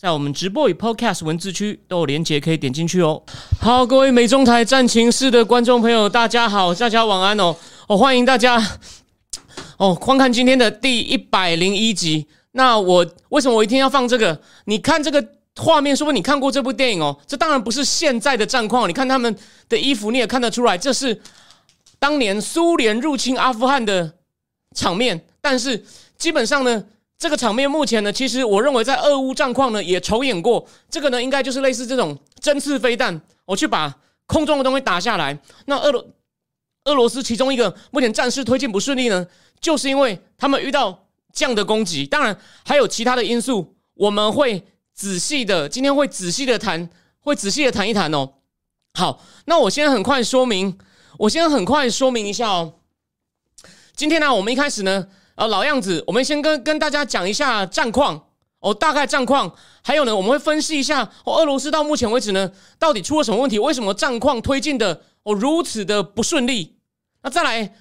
在我们直播与 Podcast 文字区都有连接，可以点进去哦。好，各位美中台战情室的观众朋友，大家好，大家晚安哦。哦，欢迎大家哦，观看今天的第一百零一集。那我为什么我一定要放这个？你看这个画面，说不定你看过这部电影哦。这当然不是现在的战况，你看他们的衣服，你也看得出来，这是当年苏联入侵阿富汗的场面。但是基本上呢。这个场面目前呢，其实我认为在俄乌战况呢也重演过。这个呢，应该就是类似这种针刺飞弹，我去把空中的东西打下来。那俄罗俄罗斯其中一个目前战事推进不顺利呢，就是因为他们遇到这样的攻击。当然还有其他的因素，我们会仔细的，今天会仔细的谈，会仔细的谈一谈哦。好，那我先很快说明，我先很快说明一下哦。今天呢，我们一开始呢。啊，老样子，我们先跟跟大家讲一下战况哦，大概战况，还有呢，我们会分析一下哦，俄罗斯到目前为止呢，到底出了什么问题？为什么战况推进的哦如此的不顺利？那再来，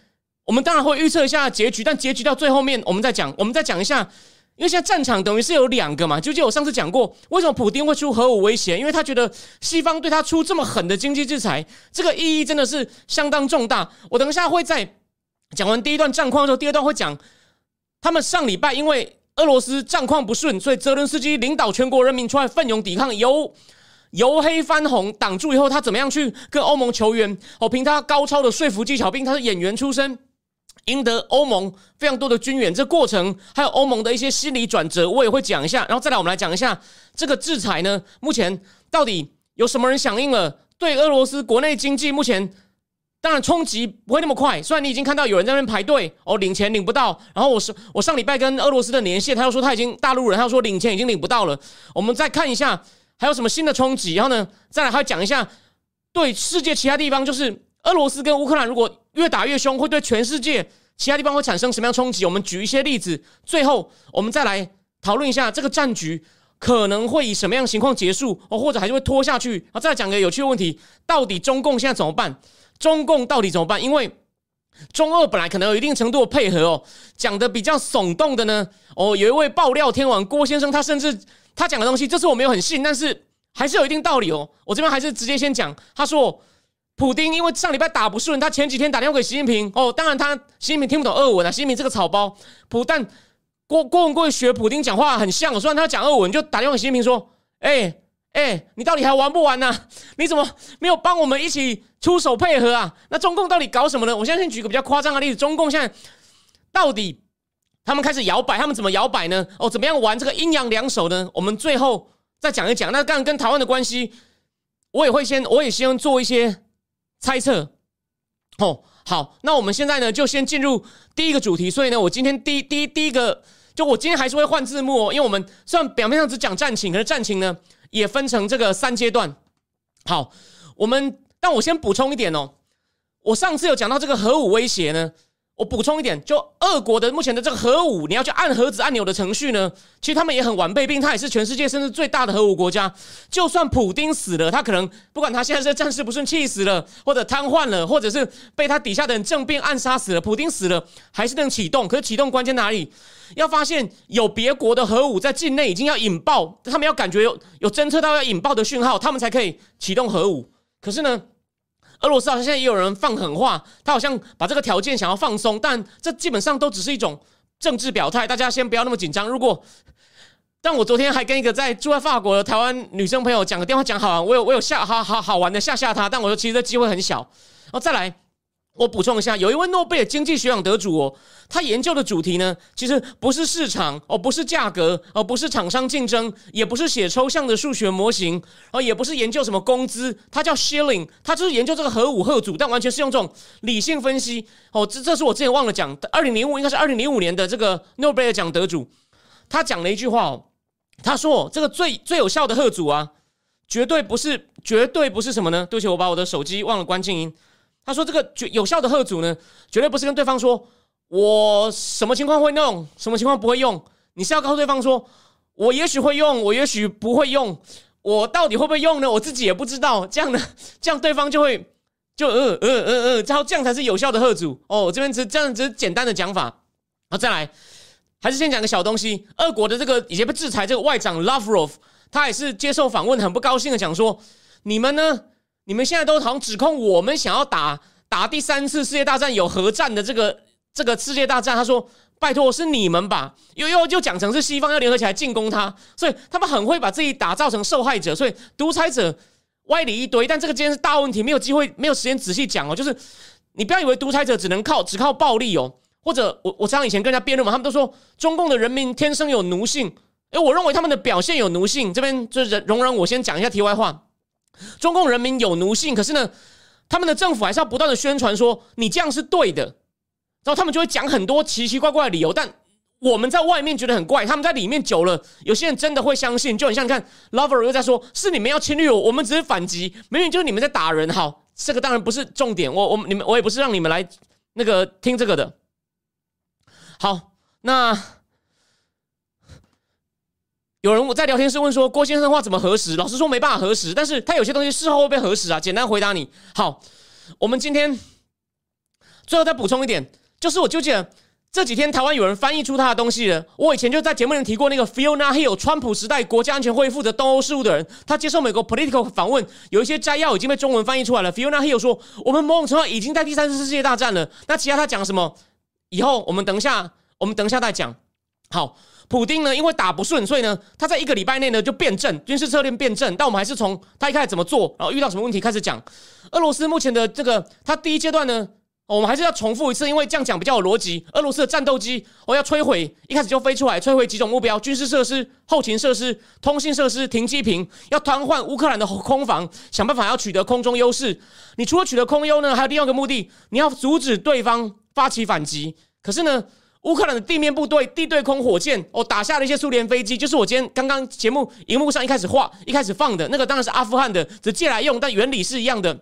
我们当然会预测一下结局，但结局到最后面，我们再讲，我们再讲一下，因为现在战场等于是有两个嘛，就就我上次讲过，为什么普京会出核武威胁？因为他觉得西方对他出这么狠的经济制裁，这个意义真的是相当重大。我等一下会在讲完第一段战况之后，第二段会讲。他们上礼拜因为俄罗斯战况不顺，所以泽伦斯基领导全国人民出来奋勇抵抗，由由黑翻红挡住以后，他怎么样去跟欧盟求援？哦，凭他高超的说服技巧，并他是演员出身，赢得欧盟非常多的军援。这过程还有欧盟的一些心理转折，我也会讲一下。然后再来，我们来讲一下这个制裁呢，目前到底有什么人响应了？对俄罗斯国内经济目前。当然冲击不会那么快，虽然你已经看到有人在那边排队哦，领钱领不到。然后我是我上礼拜跟俄罗斯的连线，他又说他已经大陆人，他说领钱已经领不到了。我们再看一下还有什么新的冲击，然后呢，再来还要讲一下对世界其他地方，就是俄罗斯跟乌克兰如果越打越凶，会对全世界其他地方会产生什么样冲击？我们举一些例子，最后我们再来讨论一下这个战局可能会以什么样情况结束哦，或者还是会拖下去。啊，再讲个有趣的问题，到底中共现在怎么办？中共到底怎么办？因为中俄本来可能有一定程度的配合哦，讲的比较耸动的呢。哦，有一位爆料天王郭先生，他甚至他讲的东西，这次我没有很信，但是还是有一定道理哦。我这边还是直接先讲，他说普丁因为上礼拜打不顺，他前几天打电话给习近平哦，当然他习近平听不懂俄文啊，习近平这个草包。普但郭郭文贵学普丁讲话很像，虽然他讲俄文，就打电话给习近平说：“哎。”哎，你到底还玩不玩呢？你怎么没有帮我们一起出手配合啊？那中共到底搞什么呢？我现在先举个比较夸张的例子，中共现在到底他们开始摇摆，他们怎么摇摆呢？哦，怎么样玩这个阴阳两手呢？我们最后再讲一讲。那刚跟台湾的关系，我也会先，我也先做一些猜测。哦，好，那我们现在呢，就先进入第一个主题。所以呢，我今天第第第一个，就我今天还是会换字幕哦，因为我们虽然表面上只讲战情，可是战情呢。也分成这个三阶段。好，我们但我先补充一点哦。我上次有讲到这个核武威胁呢，我补充一点，就俄国的目前的这个核武，你要去按核子按钮的程序呢，其实他们也很完备，并他也是全世界甚至最大的核武国家。就算普丁死了，他可能不管他现在是战事不顺气死了，或者瘫痪了，或者是被他底下的人政变暗杀死了，普丁死了还是能启动。可是启动关键哪里？要发现有别国的核武在境内已经要引爆，他们要感觉有有侦测到要引爆的讯号，他们才可以启动核武。可是呢，俄罗斯好像现在也有人放狠话，他好像把这个条件想要放松，但这基本上都只是一种政治表态。大家先不要那么紧张。如果，但我昨天还跟一个在住在法国的台湾女生朋友讲个电话，讲好啊，我有我有吓好好好玩的吓吓她，但我说其实这机会很小。然后再来。我补充一下，有一位诺贝尔经济学奖得主哦，他研究的主题呢，其实不是市场哦，不是价格哦，不是厂商竞争，也不是写抽象的数学模型哦，也不是研究什么工资，他叫 Shilling，他就是研究这个核武核主，但完全是用这种理性分析哦。这这是我之前忘了讲，二零零五应该是二零零五年的这个诺贝尔奖得主，他讲了一句话哦，他说哦这个最最有效的核主啊，绝对不是绝对不是什么呢？对不起，我把我的手机忘了关静音。他说这个绝有效的贺阻呢，绝对不是跟对方说我什么情况会用，什么情况不会用。你是要告诉对方说，我也许会用，我也许不会用，我到底会不会用呢？我自己也不知道。这样呢，这样对方就会就呃呃呃呃，然后这样才是有效的贺阻哦。这边只这样只是简单的讲法。好，再来，还是先讲个小东西。俄国的这个以前被制裁这个外长 Lavrov，他也是接受访问，很不高兴的讲说：“你们呢？你们现在都好像指控我们想要打打第三次世界大战，有核战的这个这个世界大战。”他说：“拜托，是你们吧？又又就讲成是西方要联合起来进攻他，所以他们很会把自己打造成受害者，所以独裁者歪理一堆。但这个今天是大问题，没有机会，没有时间仔细讲哦。就是你不要以为独裁者只能靠只靠暴力哦。”或者我我常以前跟人家辩论嘛，他们都说中共的人民天生有奴性，诶，我认为他们的表现有奴性。这边就是容忍我先讲一下题外话，中共人民有奴性，可是呢，他们的政府还是要不断的宣传说你这样是对的，然后他们就会讲很多奇奇怪怪的理由，但我们在外面觉得很怪，他们在里面久了，有些人真的会相信，就很像你看 Lover 又在说，是你们要侵略我，我们只是反击，明明就是你们在打人。好，这个当然不是重点，我我你们我也不是让你们来那个听这个的。好，那有人我在聊天室问说郭先生的话怎么核实？老实说没办法核实，但是他有些东西事后会被核实啊。简单回答你，好，我们今天最后再补充一点，就是我纠结这几天台湾有人翻译出他的东西了。我以前就在节目里提过那个 Fiona Hill，川普时代国家安全会负责东欧事务的人，他接受美国 Political 访问，有一些摘要已经被中文翻译出来了。Fiona Hill 说，我们某种程度已经在第三次世界大战了。那其他他讲什么？以后我们等一下，我们等一下再讲。好，普丁呢，因为打不顺，所以呢，他在一个礼拜内呢就变阵，军事策略变阵。但我们还是从他一开始怎么做，然后遇到什么问题开始讲。俄罗斯目前的这个，他第一阶段呢，我们还是要重复一次，因为这样讲比较有逻辑。俄罗斯的战斗机，我要摧毁，一开始就飞出来，摧毁几种目标：军事设施、后勤设施、通信设施、停机坪，要瘫痪乌克兰的空防，想办法要取得空中优势。你除了取得空优呢，还有另外一个目的，你要阻止对方。发起反击，可是呢，乌克兰的地面部队地对空火箭哦，打下了一些苏联飞机，就是我今天刚刚节目荧幕上一开始画、一开始放的那个，当然是阿富汗的，只借来用，但原理是一样的。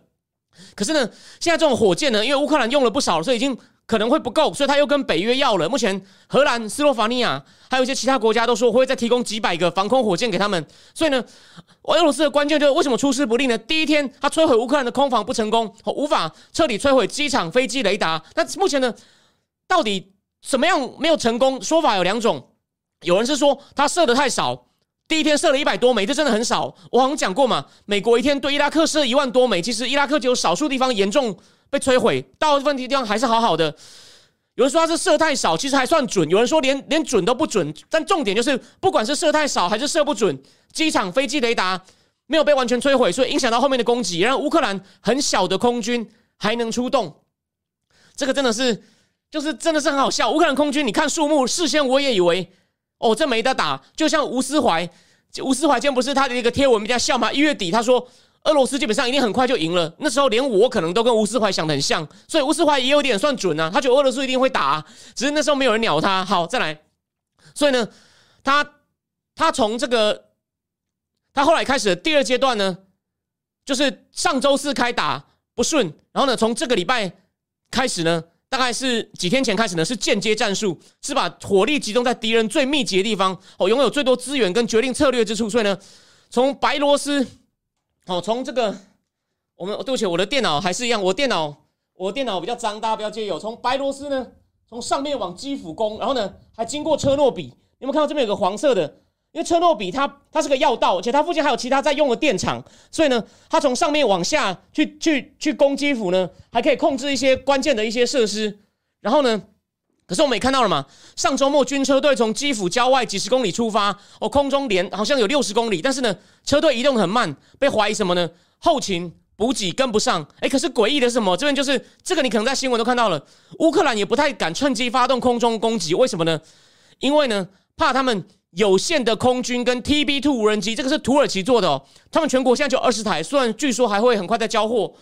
可是呢，现在这种火箭呢，因为乌克兰用了不少，所以已经可能会不够，所以他又跟北约要了。目前荷兰、斯洛伐尼亚还有一些其他国家都说会再提供几百个防空火箭给他们。所以呢，俄罗斯的关键就是为什么出师不利呢？第一天他摧毁乌克兰的空防不成功，无法彻底摧毁机场、飞机、雷达。那目前呢，到底怎么样没有成功？说法有两种，有人是说他射的太少。第一天射了一百多枚，这真的很少。我好像讲过嘛，美国一天对伊拉克射一万多枚，其实伊拉克只有少数地方严重被摧毁，大部分地方还是好好的。有人说他是射太少，其实还算准；有人说连连准都不准。但重点就是，不管是射太少还是射不准，机场、飞机雷达没有被完全摧毁，所以影响到后面的攻击，让乌克兰很小的空军还能出动。这个真的是，就是真的是很好笑。乌克兰空军，你看数目，事先我也以为。哦，这没得打，就像吴思怀，吴思怀今天不是他的一个贴文比较笑吗？一月底他说俄罗斯基本上一定很快就赢了，那时候连我可能都跟吴思怀想的很像，所以吴思怀也有点算准啊，他觉得俄罗斯一定会打，只是那时候没有人鸟他。好，再来，所以呢，他他从这个他后来开始第二阶段呢，就是上周四开打不顺，然后呢，从这个礼拜开始呢。大概是几天前开始呢，是间接战术，是把火力集中在敌人最密集的地方，哦，拥有最多资源跟决定策略之处。所以呢，从白罗斯，哦，从这个，我们对不起，我的电脑还是一样，我电脑我电脑比较脏，大家不要介意。从白罗斯呢，从上面往基辅攻，然后呢，还经过车诺比，有没有看到这边有个黄色的？因为车诺比它它是个要道，而且它附近还有其他在用的电厂，所以呢，它从上面往下去去去攻基辅呢，还可以控制一些关键的一些设施。然后呢，可是我们也看到了嘛，上周末军车队从基辅郊外几十公里出发，哦，空中连好像有六十公里，但是呢，车队移动很慢，被怀疑什么呢？后勤补给跟不上。哎，可是诡异的是什么？这边就是这个，你可能在新闻都看到了，乌克兰也不太敢趁机发动空中攻击，为什么呢？因为呢，怕他们。有限的空军跟 TB Two 无人机，这个是土耳其做的哦。他们全国现在就二十台，虽然据说还会很快再交货，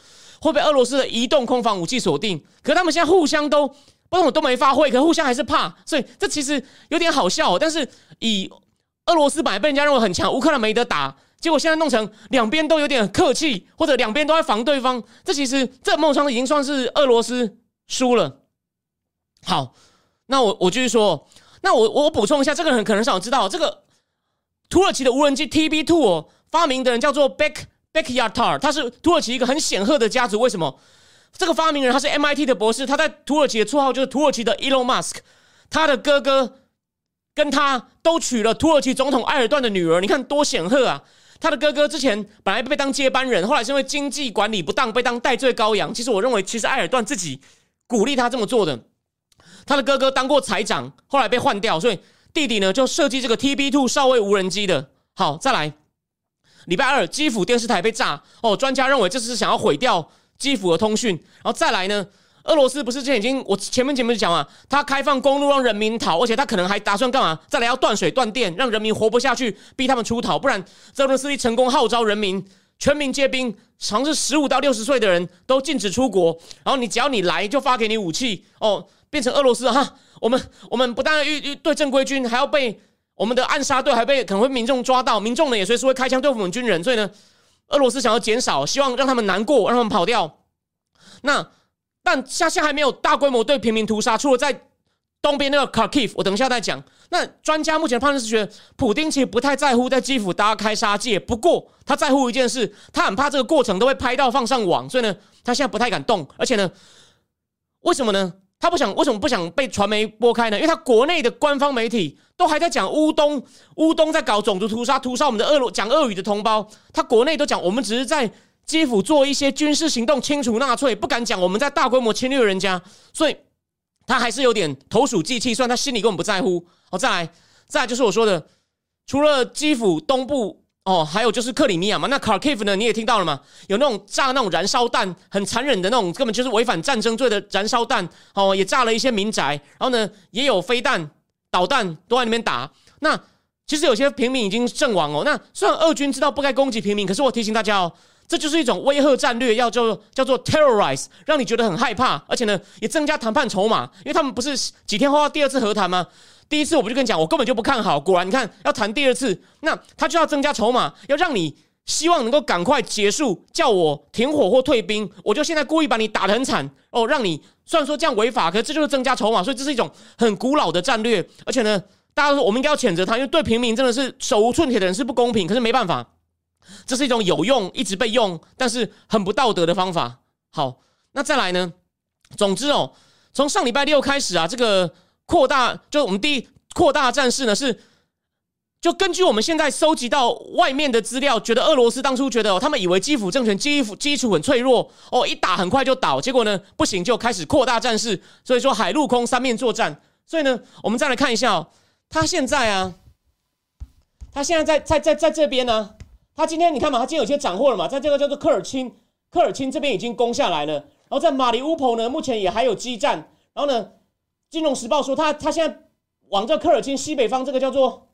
会被俄罗斯的移动空防武器锁定。可他们现在互相都不懂，都没发挥，可互相还是怕，所以这其实有点好笑。但是以俄罗斯本来被人家认为很强，乌克兰没得打，结果现在弄成两边都有点客气，或者两边都在防对方。这其实这梦上已经算是俄罗斯输了。好，那我我继续说。那我我补充一下，这个人可能少知道，这个土耳其的无人机 TB Two，发明的人叫做 Beck Beckyar Tar，他是土耳其一个很显赫的家族。为什么？这个发明人他是 MIT 的博士，他在土耳其的绰号就是土耳其的 Elon Musk。他的哥哥跟他都娶了土耳其总统埃尔段的女儿，你看多显赫啊！他的哥哥之前本来被当接班人，后来是因为经济管理不当被当代罪羔羊。其实我认为，其实埃尔段自己鼓励他这么做的。他的哥哥当过财长，后来被换掉，所以弟弟呢就设计这个 TB Two 少尉无人机的。好，再来，礼拜二基辅电视台被炸哦，专家认为这是想要毁掉。基辅的通讯，然后再来呢？俄罗斯不是之前已经我前面节目讲嘛，他开放公路让人民逃，而且他可能还打算干嘛？再来要断水断电，让人民活不下去，逼他们出逃，不然泽伦斯基成功号召人民全民皆兵，尝试十五到六十岁的人都禁止出国，然后你只要你来就发给你武器哦，变成俄罗斯哈，我们我们不但遇遇对正规军，还要被我们的暗杀队，还被可能会民众抓到，民众呢也随时会开枪对付我们军人，所以呢。俄罗斯想要减少，希望让他们难过，让他们跑掉。那但下下还没有大规模对平民屠杀，除了在东边那个 Kharkiv，我等一下再讲。那专家目前判断是觉得，普丁其实不太在乎在基辅大开杀戒，不过他在乎一件事，他很怕这个过程都会拍到放上网，所以呢，他现在不太敢动。而且呢，为什么呢？他不想为什么不想被传媒拨开呢？因为他国内的官方媒体都还在讲乌东，乌东在搞种族屠杀，屠杀我们的俄罗讲俄语的同胞。他国内都讲我们只是在基辅做一些军事行动，清除纳粹，不敢讲我们在大规模侵略人家。所以他还是有点投鼠忌器，虽然他心里根本不在乎。好，再来，再来就是我说的，除了基辅东部。哦，还有就是克里米亚嘛，那 Kharkiv 呢？你也听到了吗？有那种炸那种燃烧弹，很残忍的那种，根本就是违反战争罪的燃烧弹。哦，也炸了一些民宅，然后呢，也有飞弹、导弹都在那边打。那其实有些平民已经阵亡哦。那虽然俄军知道不该攻击平民，可是我提醒大家哦，这就是一种威吓战略，要叫叫做 terrorize，让你觉得很害怕，而且呢，也增加谈判筹码，因为他们不是几天后要第二次和谈吗？第一次我不就跟你讲，我根本就不看好。果然，你看要谈第二次，那他就要增加筹码，要让你希望能够赶快结束，叫我停火或退兵。我就现在故意把你打得很惨哦，让你虽然说这样违法，可是这就是增加筹码，所以这是一种很古老的战略。而且呢，大家说我们应该要谴责他，因为对平民真的是手无寸铁的人是不公平。可是没办法，这是一种有用、一直被用，但是很不道德的方法。好，那再来呢？总之哦，从上礼拜六开始啊，这个。扩大，就我们第一扩大战事呢，是就根据我们现在收集到外面的资料，觉得俄罗斯当初觉得他们以为基辅政权基辅基础很脆弱哦，一打很快就倒，结果呢不行，就开始扩大战事，所以说海陆空三面作战。所以呢，我们再来看一下哦，他现在啊，他现在在在在在这边呢，他今天你看嘛，他今天有些斩获了嘛，在这个叫做科尔钦，科尔钦这边已经攻下来了，然后在马里乌波呢，目前也还有激战，然后呢。金融时报说，他他现在往这科尔沁西北方这个叫做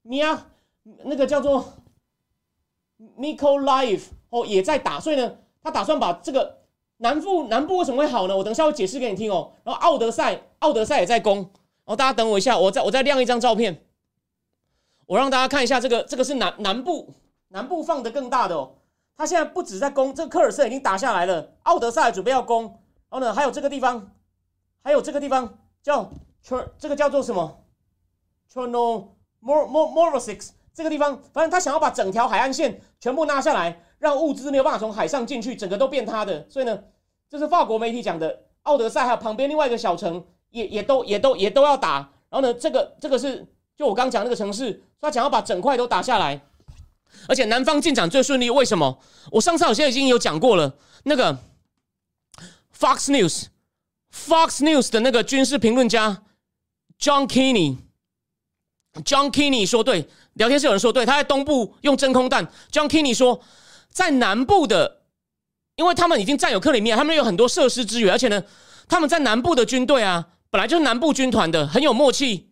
米亚，那个叫做 Miko Life 哦，也在打，所以呢，他打算把这个南部南部为什么会好呢？我等下会解释给你听哦。然后奥德赛，奥德赛也在攻，然后大家等我一下，我再我再亮一张照片，我让大家看一下这个这个是南南部南部放的更大的哦。他现在不止在攻，这个科尔森已经打下来了，奥德赛准备要攻，然后呢，还有这个地方，还有这个地方。叫 Ch 这个叫做什么 Cherno Mor Mor Morosix 这个地方，反正他想要把整条海岸线全部拉下来，让物资没有办法从海上进去，整个都变他的。所以呢，这是法国媒体讲的，奥德赛还有旁边另外一个小城也也都也都也都要打。然后呢，这个这个是就我刚讲那个城市，他想要把整块都打下来，而且南方进展最顺利。为什么？我上次好像已经有讲过了，那个 Fox News。Fox News 的那个军事评论家 John Kinney，John Kinney 说对，聊天室有人说对，他在东部用真空弹。John Kinney 说，在南部的，因为他们已经占有克里米亚，他们有很多设施资源，而且呢，他们在南部的军队啊，本来就是南部军团的，很有默契，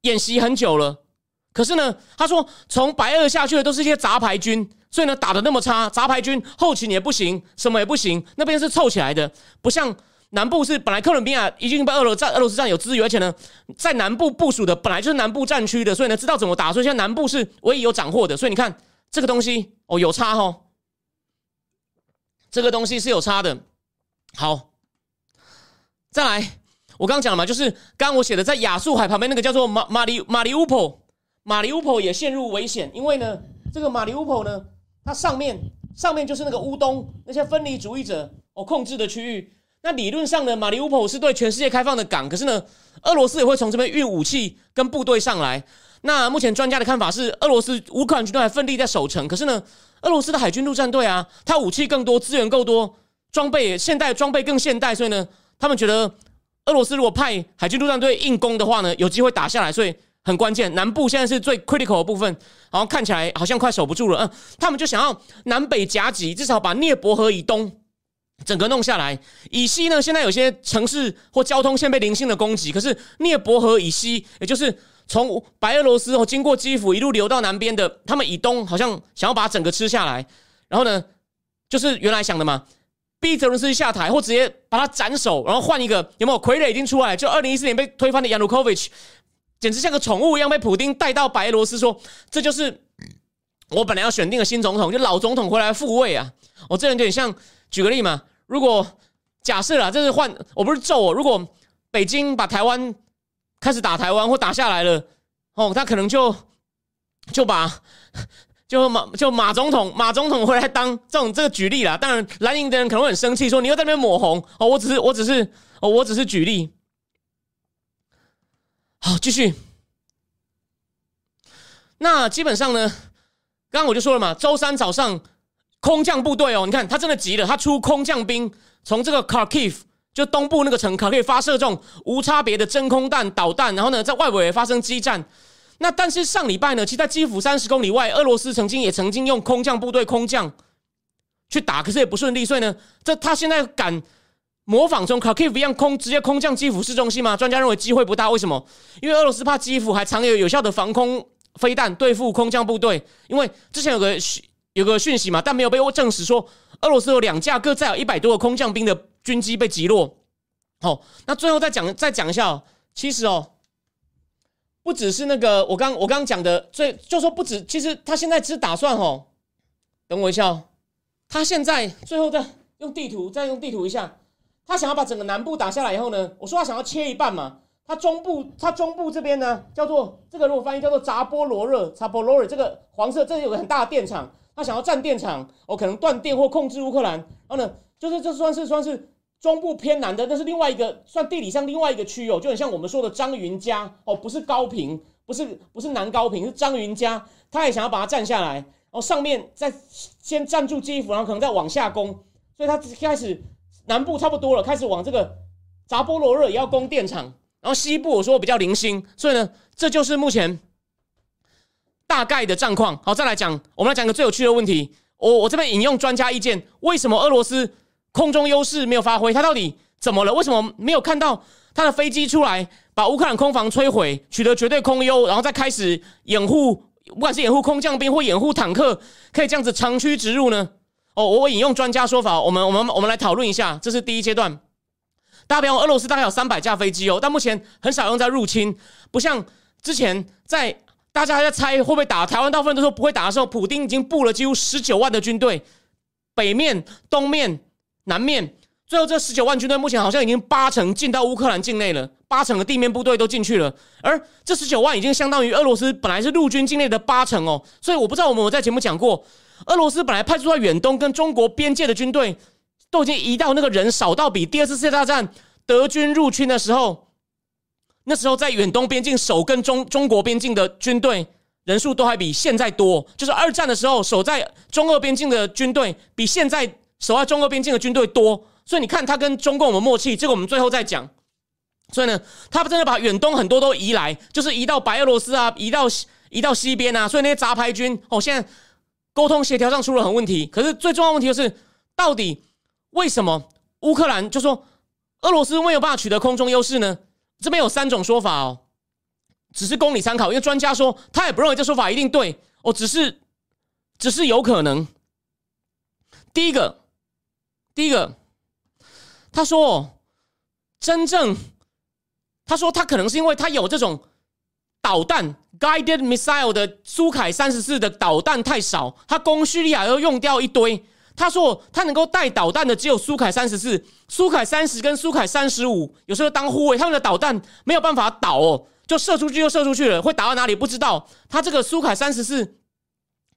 演习很久了。可是呢，他说从白俄下去的都是一些杂牌军，所以呢，打的那么差，杂牌军后勤也不行，什么也不行，那边是凑起来的，不像。南部是本来克伦比亚已经被俄罗战俄罗斯战有资源，而且呢，在南部部署的本来就是南部战区的，所以呢知道怎么打，所以现在南部是唯一有斩获的。所以你看这个东西哦有差哦，这个东西是有差的。好，再来，我刚刚讲了嘛，就是刚刚我写的，在亚速海旁边那个叫做马马里马里乌普，马里乌普也陷入危险，因为呢，这个马里乌普呢，它上面上面就是那个乌东那些分离主义者哦控制的区域。那理论上呢，马里乌普是对全世界开放的港，可是呢，俄罗斯也会从这边运武器跟部队上来。那目前专家的看法是，俄罗斯乌克兰军队还奋力在守城。可是呢，俄罗斯的海军陆战队啊，它武器更多，资源够多，装备现代装备更现代，所以呢，他们觉得俄罗斯如果派海军陆战队硬攻的话呢，有机会打下来。所以很关键，南部现在是最 critical 的部分，好像看起来好像快守不住了。嗯，他们就想要南北夹击，至少把涅伯河以东整个弄下来。以西呢，现在有些城市或交通线被零星的攻击，可是涅伯河以西，也就是。从白俄罗斯哦，经过基辅一路流到南边的，他们以东好像想要把整个吃下来，然后呢，就是原来想的嘛，逼泽伦斯基下台，或直接把他斩首，然后换一个有没有傀儡已经出来？就二零一四年被推翻的亚努科维奇，简直像个宠物一样被普丁带到白俄罗斯，说这就是我本来要选定的新总统，就老总统回来复位啊！我这人有点像，举个例嘛，如果假设啊，这是换，我不是咒我，如果北京把台湾。开始打台湾或打下来了，哦，他可能就就把 就马就马总统马总统回来当这种这个举例啦。当然蓝营的人可能会很生气，说你又在那边抹红哦。我只是我只是哦，我只是举例。好，继续。那基本上呢，刚刚我就说了嘛，周三早上空降部队哦，你看他真的急了，他出空降兵从这个 Kharkiv。就东部那个城可可以发射这种无差别的真空弹导弹，然后呢，在外围发生激战。那但是上礼拜呢，其实在基辅三十公里外，俄罗斯曾经也曾经用空降部队空降去打，可是也不顺利。所以呢，这他现在敢模仿从 Kharkiv 一样空直接空降基辅市中心吗？专家认为机会不大。为什么？因为俄罗斯怕基辅还藏有有效的防空飞弹对付空降部队。因为之前有个有个讯息嘛，但没有被证实说俄罗斯有两架各载有一百多个空降兵的。军机被击落，好，那最后再讲再讲一下哦。其实哦，不只是那个我刚我刚讲的，最就说不止，其实他现在只打算哦，等我一下哦，他现在最后再用地图再用地图一下，他想要把整个南部打下来以后呢，我说他想要切一半嘛，他中部他中部这边呢叫做这个如果翻译叫做扎波罗热扎波罗热这个黄色这里有个很大的电厂，他想要占电厂，哦可能断电或控制乌克兰，然后呢就是这算是算是。中部偏南的，那是另外一个算地理上另外一个区域哦，就很像我们说的张云家哦，不是高平，不是不是南高平，是张云家，他也想要把它占下来，然后上面再先占住基辅，然后可能再往下攻，所以他开始南部差不多了，开始往这个扎波罗热也要攻电厂，然后西部我说比较零星，所以呢，这就是目前大概的战况。好，再来讲，我们来讲个最有趣的问题，我我这边引用专家意见，为什么俄罗斯？空中优势没有发挥，他到底怎么了？为什么没有看到他的飞机出来把乌克兰空防摧毁，取得绝对空优，然后再开始掩护，不管是掩护空降兵或掩护坦克，可以这样子长驱直入呢？哦，我引用专家说法，我们我们我们来讨论一下，这是第一阶段。大家别忘，俄罗斯大概有三百架飞机哦，但目前很少用在入侵，不像之前在大家还在猜会不会打台湾，大部分都说不会打的时候，普京已经布了几乎十九万的军队，北面、东面。南面最后这十九万军队目前好像已经八成进到乌克兰境内了，八成的地面部队都进去了，而这十九万已经相当于俄罗斯本来是陆军境内的八成哦，所以我不知道我们有在节目讲过，俄罗斯本来派出在远东跟中国边界的军队都已经移到那个人少到比第二次世界大战德军入侵的时候，那时候在远东边境守跟中中国边境的军队人数都还比现在多，就是二战的时候守在中俄边境的军队比现在。守在中俄边境的军队多，所以你看他跟中共有默契，这个我们最后再讲。所以呢，他真的把远东很多都移来，就是移到白俄罗斯啊，移到移到西边啊。所以那些杂牌军哦，现在沟通协调上出了很问题。可是最重要问题就是，到底为什么乌克兰就说俄罗斯没有办法取得空中优势呢？这边有三种说法哦，只是供你参考。因为专家说他也不认为这说法一定对哦，只是只是有可能。第一个。第一个，他说：“真正，他说他可能是因为他有这种导弹 guided missile 的苏凯三十四的导弹太少，他供叙利亚又用掉一堆。他说他能够带导弹的只有苏凯三十四、苏凯三十跟苏凯三十五，有时候当护卫，他们的导弹没有办法导哦，就射出去就射出去了，会打到哪里不知道。他这个苏凯三十四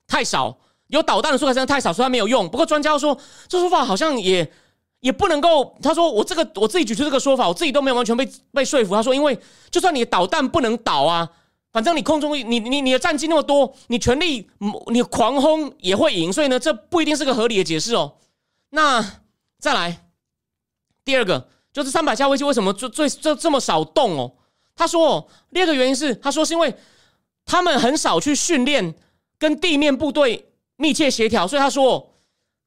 太少，有导弹的苏凯三十太少，所以它没有用。不过专家说这说法好像也也不能够。他说我这个我自己举出这个说法，我自己都没有完全被被说服。他说因为就算你导弹不能导啊。反正你空中你你你的战机那么多，你全力你狂轰也会赢，所以呢，这不一定是个合理的解释哦。那再来第二个，就是三百架飞机为什么最最这这么少动哦？他说哦，第二个原因是，他说是因为他们很少去训练跟地面部队密切协调，所以他说哦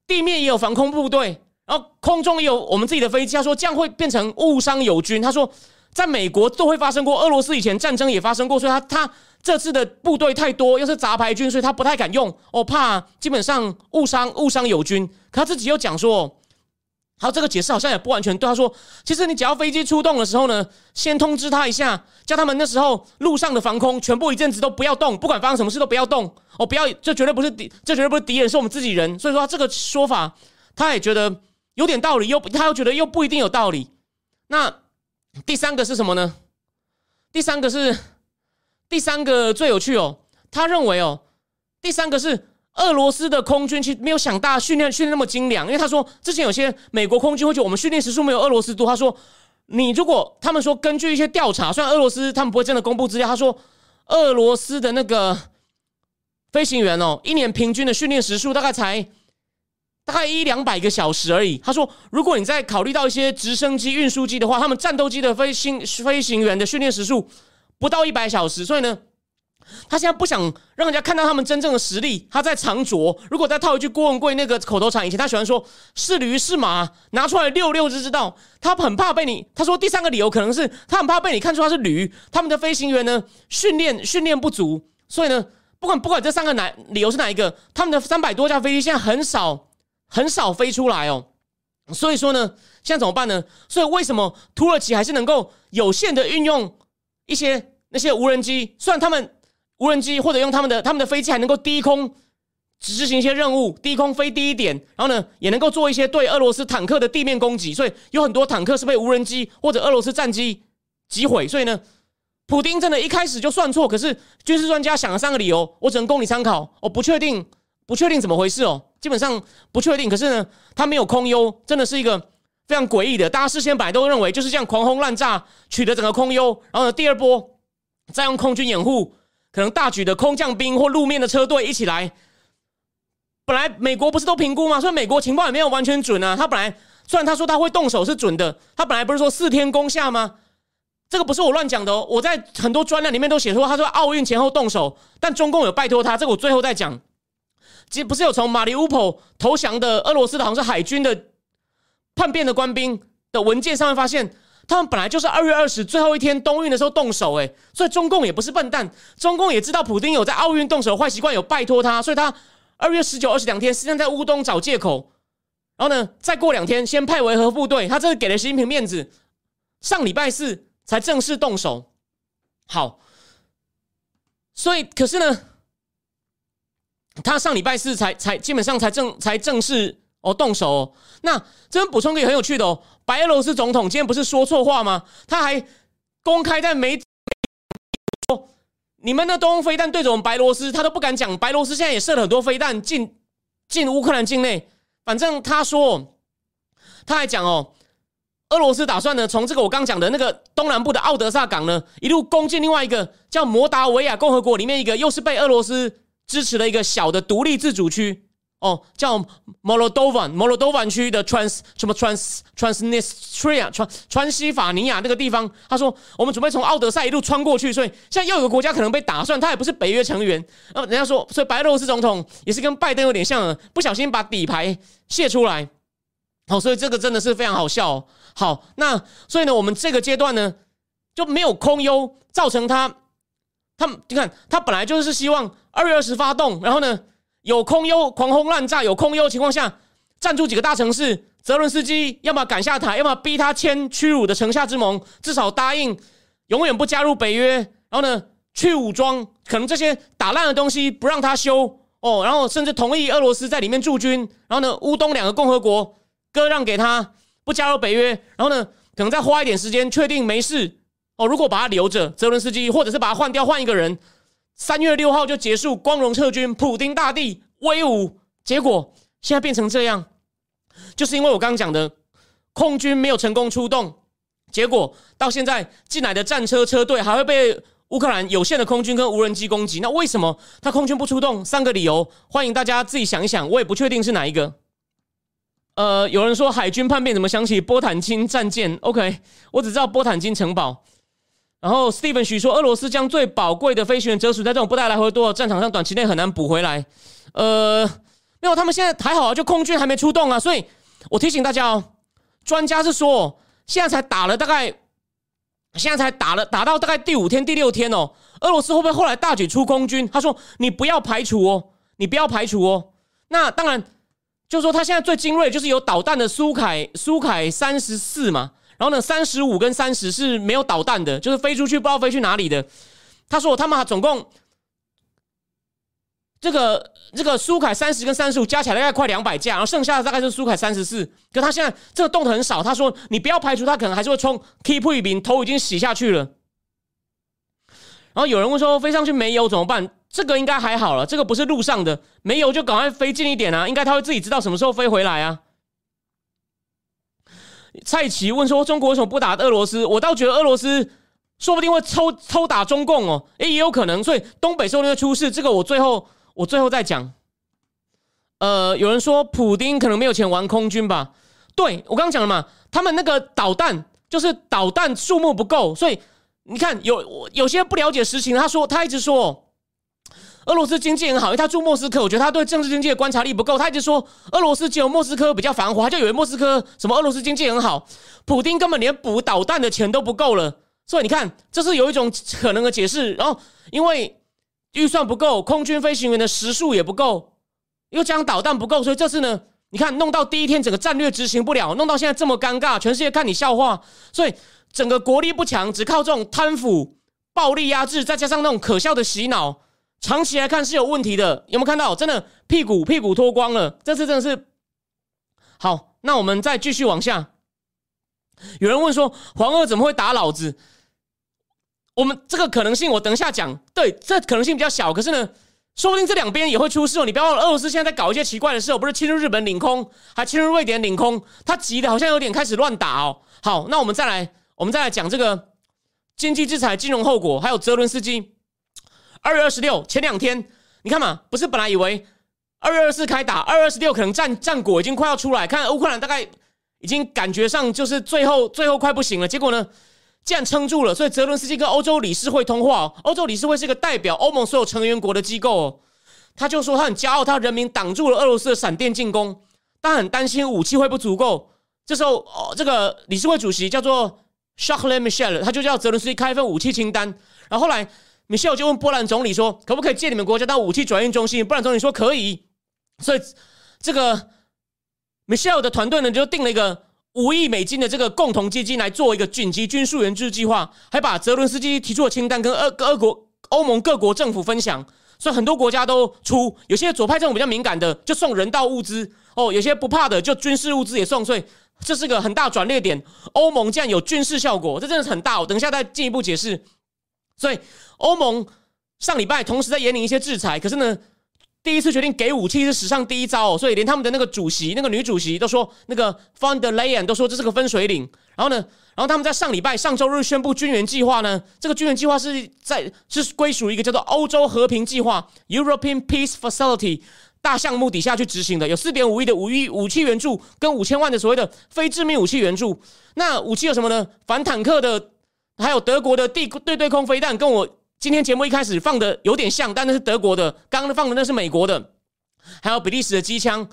地面也有防空部队，然后空中也有我们自己的飞机。他说这样会变成误伤友军。他说。在美国都会发生过，俄罗斯以前战争也发生过，所以他他这次的部队太多，又是杂牌军，所以他不太敢用，我怕基本上误伤误伤友军。可他自己又讲说，他这个解释好像也不完全对。他说，其实你只要飞机出动的时候呢，先通知他一下，叫他们那时候路上的防空全部一阵子都不要动，不管发生什么事都不要动，哦，不要，这绝对不是敌，这绝对不是敌人，是我们自己人。所以说这个说法，他也觉得有点道理，又他又觉得又不一定有道理。那。第三个是什么呢？第三个是第三个最有趣哦。他认为哦，第三个是俄罗斯的空军其实没有想大训练训练那么精良，因为他说之前有些美国空军会觉得我们训练时数没有俄罗斯多。他说你如果他们说根据一些调查，虽然俄罗斯他们不会真的公布资料，他说俄罗斯的那个飞行员哦，一年平均的训练时数大概才。大概一两百个小时而已。他说，如果你再考虑到一些直升机、运输机的话，他们战斗机的飞行飞行员的训练时数不到一百小时。所以呢，他现在不想让人家看到他们真正的实力。他在藏拙。如果再套一句郭文贵那个口头禅，以前他喜欢说是驴是马，拿出来溜溜就知道。他很怕被你。他说第三个理由可能是他很怕被你看出他是驴。他们的飞行员呢，训练训练不足。所以呢，不管不管这三个哪理由是哪一个，他们的三百多架飞机现在很少。很少飞出来哦，所以说呢，现在怎么办呢？所以为什么土耳其还是能够有限的运用一些那些无人机？虽然他们无人机或者用他们的他们的飞机还能够低空执行一些任务，低空飞低一点，然后呢也能够做一些对俄罗斯坦克的地面攻击。所以有很多坦克是被无人机或者俄罗斯战机击毁。所以呢，普丁真的一开始就算错。可是军事专家想了三个理由，我只能供你参考。我不确定。不确定怎么回事哦，基本上不确定。可是呢，他没有空优，真的是一个非常诡异的。大家事先本来都认为就是这样狂轰滥炸取得整个空优，然后呢，第二波再用空军掩护，可能大举的空降兵或路面的车队一起来。本来美国不是都评估吗？所以美国情报也没有完全准啊。他本来虽然他说他会动手是准的，他本来不是说四天攻下吗？这个不是我乱讲的哦，我在很多专栏里面都写说，他说奥运前后动手，但中共有拜托他。这个我最后再讲。其实不是有从马里乌波投降的俄罗斯的，好像是海军的叛变的官兵的文件上面发现，他们本来就是二月二十最后一天冬运的时候动手，哎，所以中共也不是笨蛋，中共也知道普京有在奥运动手坏习惯，有拜托他，所以他二月十九、二十两天实际上在乌东找借口，然后呢，再过两天先派维和部队，他这是给了习近平面子，上礼拜四才正式动手，好，所以可是呢？他上礼拜四才才基本上才正才正式哦动手。那这边补充个很有趣的哦，白俄罗斯总统今天不是说错话吗？他还公开在媒体说你们的东风飞弹对着我们白罗斯，他都不敢讲。白罗斯现在也射了很多飞弹进进乌克兰境内。反正他说他还讲哦，俄罗斯打算呢从这个我刚讲的那个东南部的奥德萨港呢一路攻进另外一个叫摩达维亚共和国里面一个又是被俄罗斯。支持了一个小的独立自主区，哦，叫 Moldovan，Moldovan 区的 Trans 什么 Trans Transnistria 川川西法尼亚那个地方。他说，我们准备从奥德赛一路穿过去，所以现在又有个国家可能被打算，他也不是北约成员。呃，人家说，所以白俄罗斯总统也是跟拜登有点像，不小心把底牌泄出来。好，所以这个真的是非常好笑。好，那所以呢，我们这个阶段呢就没有空优，造成他。他们你看，他本来就是希望二月二十发动，然后呢有空优狂轰滥炸，有空优情况下占住几个大城市，泽伦斯基要么赶下台，要么逼他签屈辱的城下之盟，至少答应永远不加入北约，然后呢去武装，可能这些打烂的东西不让他修哦，然后甚至同意俄罗斯在里面驻军，然后呢，乌东两个共和国割让给他，不加入北约，然后呢，可能再花一点时间确定没事哦。如果把他留着，泽伦斯基，或者是把他换掉，换一个人，三月六号就结束，光荣撤军，普丁大帝威武。结果现在变成这样，就是因为我刚刚讲的空军没有成功出动，结果到现在进来的战车车队还会被。乌克兰有限的空军跟无人机攻击，那为什么他空军不出动？三个理由，欢迎大家自己想一想，我也不确定是哪一个。呃，有人说海军叛变，怎么想起波坦金战舰？OK，我只知道波坦金城堡。然后 Steven 许说，俄罗斯将最宝贵的飞行员折损在这种不带来回多的战场上，短期内很难补回来。呃，没有，他们现在还好啊，就空军还没出动啊。所以我提醒大家哦，专家是说，现在才打了大概。现在才打了，打到大概第五天、第六天哦。俄罗斯会不会后来大举出空军？他说：“你不要排除哦，你不要排除哦。”那当然，就是说他现在最精锐就是有导弹的苏凯苏凯三十四嘛。然后呢，三十五跟三十是没有导弹的，就是飞出去不知道飞去哪里的。他说他们总共。这个这个苏凯三十跟三十五加起来大概快两百架，然后剩下的大概是苏凯三十四。可他现在这个动的很少。他说：“你不要排除他可能还是会冲 keep 一兵，头已经洗下去了。”然后有人问说：“飞上去没油怎么办？”这个应该还好了，这个不是路上的，没油就赶快飞近一点啊！应该他会自己知道什么时候飞回来啊。蔡奇问说：“中国为什么不打俄罗斯？”我倒觉得俄罗斯说不定会抽抽打中共哦，诶，也有可能。所以东北说不定会出事，这个我最后。我最后再讲，呃，有人说普丁可能没有钱玩空军吧？对我刚刚讲了嘛，他们那个导弹就是导弹数目不够，所以你看有有些不了解实情，他说他一直说俄罗斯经济很好，因为他住莫斯科，我觉得他对政治经济的观察力不够，他一直说俄罗斯只有莫斯科比较繁华，他就以为莫斯科什么俄罗斯经济很好，普丁根本连补导弹的钱都不够了，所以你看这是有一种可能的解释，然后因为。预算不够，空军飞行员的时数也不够，又讲导弹不够，所以这次呢，你看弄到第一天整个战略执行不了，弄到现在这么尴尬，全世界看你笑话，所以整个国力不强，只靠这种贪腐、暴力压制，再加上那种可笑的洗脑，长期来看是有问题的。有没有看到？真的屁股屁股脱光了，这次真的是好。那我们再继续往下，有人问说，黄二怎么会打老子？我们这个可能性，我等一下讲。对，这可能性比较小，可是呢，说不定这两边也会出事哦。你不要忘了，俄罗斯现在在搞一些奇怪的事哦，不是侵入日本领空，还侵入瑞典领空，他急的好像有点开始乱打哦。好，那我们再来，我们再来讲这个经济制裁、金融后果，还有泽伦斯基。二月二十六前两天，你看嘛，不是本来以为二月二十四开打，二月二十六可能战战果已经快要出来，看乌克兰大概已经感觉上就是最后最后快不行了，结果呢？竟然撑住了，所以泽伦斯基跟欧洲理事会通话。欧洲理事会是个代表欧盟所有成员国的机构，哦他就说他很骄傲，他人民挡住了俄罗斯的闪电进攻，但很担心武器会不足够。这时候，哦，这个理事会主席叫做 Charles Michel，他就叫泽伦斯基开一份武器清单。然后来，Michel 就问波兰总理说：“可不可以借你们国家当武器转运中心？”波兰总理说：“可以。”所以，这个 Michel 的团队呢，就定了一个。五亿美金的这个共同基金来做一个紧急军事援助计划，还把泽伦斯基提出的清单跟俄俄国欧盟各国政府分享，所以很多国家都出，有些左派这种比较敏感的就送人道物资哦，有些不怕的就军事物资也送，所以这是个很大转捩点。欧盟竟然有军事效果，这真的是很大。我等一下再进一步解释。所以欧盟上礼拜同时在严领一些制裁，可是呢？第一次决定给武器是史上第一招，所以连他们的那个主席、那个女主席都说，那个 von der Leyen 都说这是个分水岭。然后呢，然后他们在上礼拜、上周日宣布军援计划呢，这个军援计划是在是归属一个叫做欧洲和平计划 （European Peace Facility） 大项目底下去执行的，有四点五亿的武亿武器援助跟五千万的所谓的非致命武器援助。那武器有什么呢？反坦克的，还有德国的地对对空飞弹，跟我。今天节目一开始放的有点像，但那是德国的；刚刚放的那是美国的，还有比利时的机枪。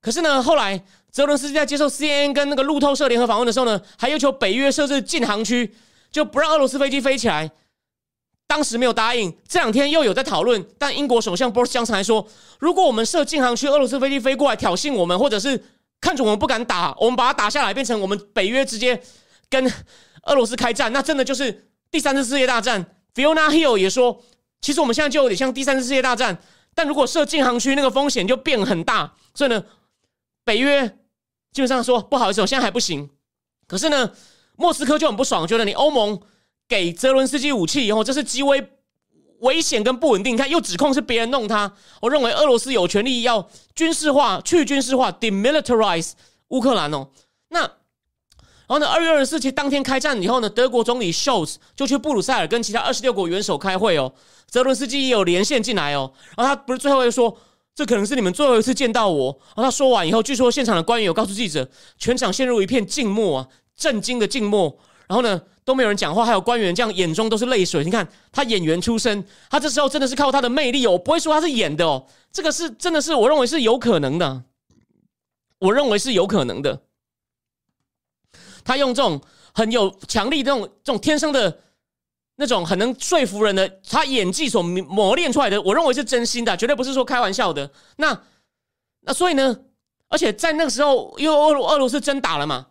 可是呢，后来泽伦斯基在接受 CNN 跟那个路透社联合访问的时候呢，还要求北约设置禁航区，就不让俄罗斯飞机飞起来。当时没有答应，这两天又有在讨论。但英国首相 Boris Johnson 还说，如果我们设禁航区，俄罗斯飞机飞过来挑衅我们，或者是看着我们不敢打，我们把它打下来，变成我们北约直接跟俄罗斯开战，那真的就是第三次世界大战。Fiona Hill 也说，其实我们现在就有点像第三次世界大战，但如果设禁航区，那个风险就变很大。所以呢，北约基本上说不好意思，我现在还不行。可是呢，莫斯科就很不爽，觉得你欧盟给泽伦斯基武器以后，这是极为危险跟不稳定。你看，又指控是别人弄他。我认为俄罗斯有权利要军事化、去军事化、demilitarize 乌克兰哦。那。然后呢？二月二十四日当天开战以后呢，德国总理 Scholz 就去布鲁塞尔跟其他二十六国元首开会哦。泽伦斯基也有连线进来哦。然后他不是最后又说，这可能是你们最后一次见到我。然后他说完以后，据说现场的官员有告诉记者，全场陷入一片静默啊，震惊的静默。然后呢，都没有人讲话，还有官员这样眼中都是泪水。你看他演员出身，他这时候真的是靠他的魅力哦，我不会说他是演的哦，这个是真的是我认为是有可能的，我认为是有可能的。他用这种很有强力、这种这种天生的那种很能说服人的，他演技所磨练出来的，我认为是真心的，绝对不是说开玩笑的。那那所以呢，而且在那个时候，因为俄俄罗斯真打了嘛，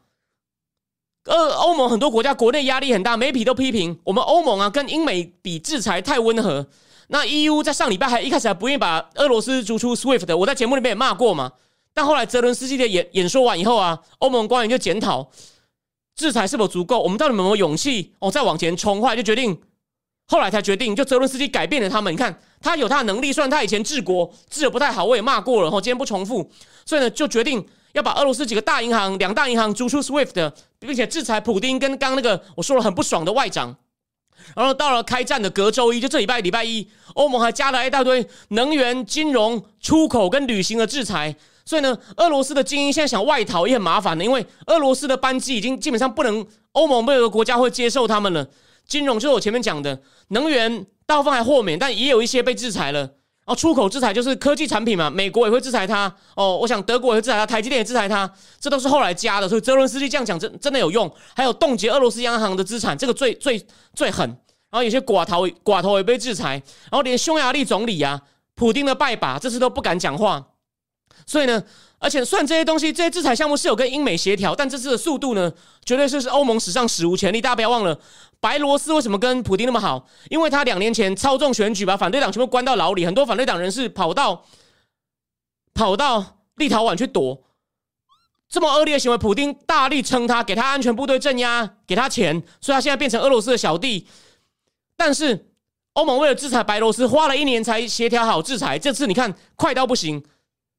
俄欧盟很多国家国内压力很大，媒体都批评我们欧盟啊，跟英美比制裁太温和。那 EU 在上礼拜还一开始还不愿意把俄罗斯逐出 SWIFT，我在节目里面也骂过嘛。但后来泽伦斯基的演演说完以后啊，欧盟官员就检讨。制裁是否足够？我们到底有没有勇气哦？再往前冲，后来就决定，后来才决定，就泽伦斯基改变了他们。你看，他有他的能力，虽然他以前治国治的不太好，我也骂过了。哦，今天不重复。所以呢，就决定要把俄罗斯几个大银行、两大银行逐出 SWIFT，并且制裁普丁跟刚那个我说了很不爽的外长。然后到了开战的隔周一，就这礼拜礼拜一，欧盟还加了一大堆能源、金融、出口跟旅行的制裁。所以呢，俄罗斯的精英现在想外逃也很麻烦的，因为俄罗斯的班机已经基本上不能，欧盟没有个国家会接受他们了。金融就是我前面讲的，能源大部分还豁免，但也有一些被制裁了。然后出口制裁就是科技产品嘛，美国也会制裁它。哦，我想德国也会制裁它，台积电也制裁它，这都是后来加的。所以泽伦斯基这样讲真真的有用。还有冻结俄罗斯央行的资产，这个最最最狠。然后有些寡头寡头也被制裁，然后连匈牙利总理啊，普京的拜把这次都不敢讲话。所以呢，而且虽然这些东西、这些制裁项目是有跟英美协调，但这次的速度呢，绝对是是欧盟史上史无前例。大家不要忘了，白罗斯为什么跟普京那么好？因为他两年前操纵选举，把反对党全部关到牢里，很多反对党人士跑到跑到立陶宛去躲。这么恶劣的行为，普京大力撑他，给他安全部队镇压，给他钱，所以他现在变成俄罗斯的小弟。但是欧盟为了制裁白罗斯，花了一年才协调好制裁。这次你看，快到不行。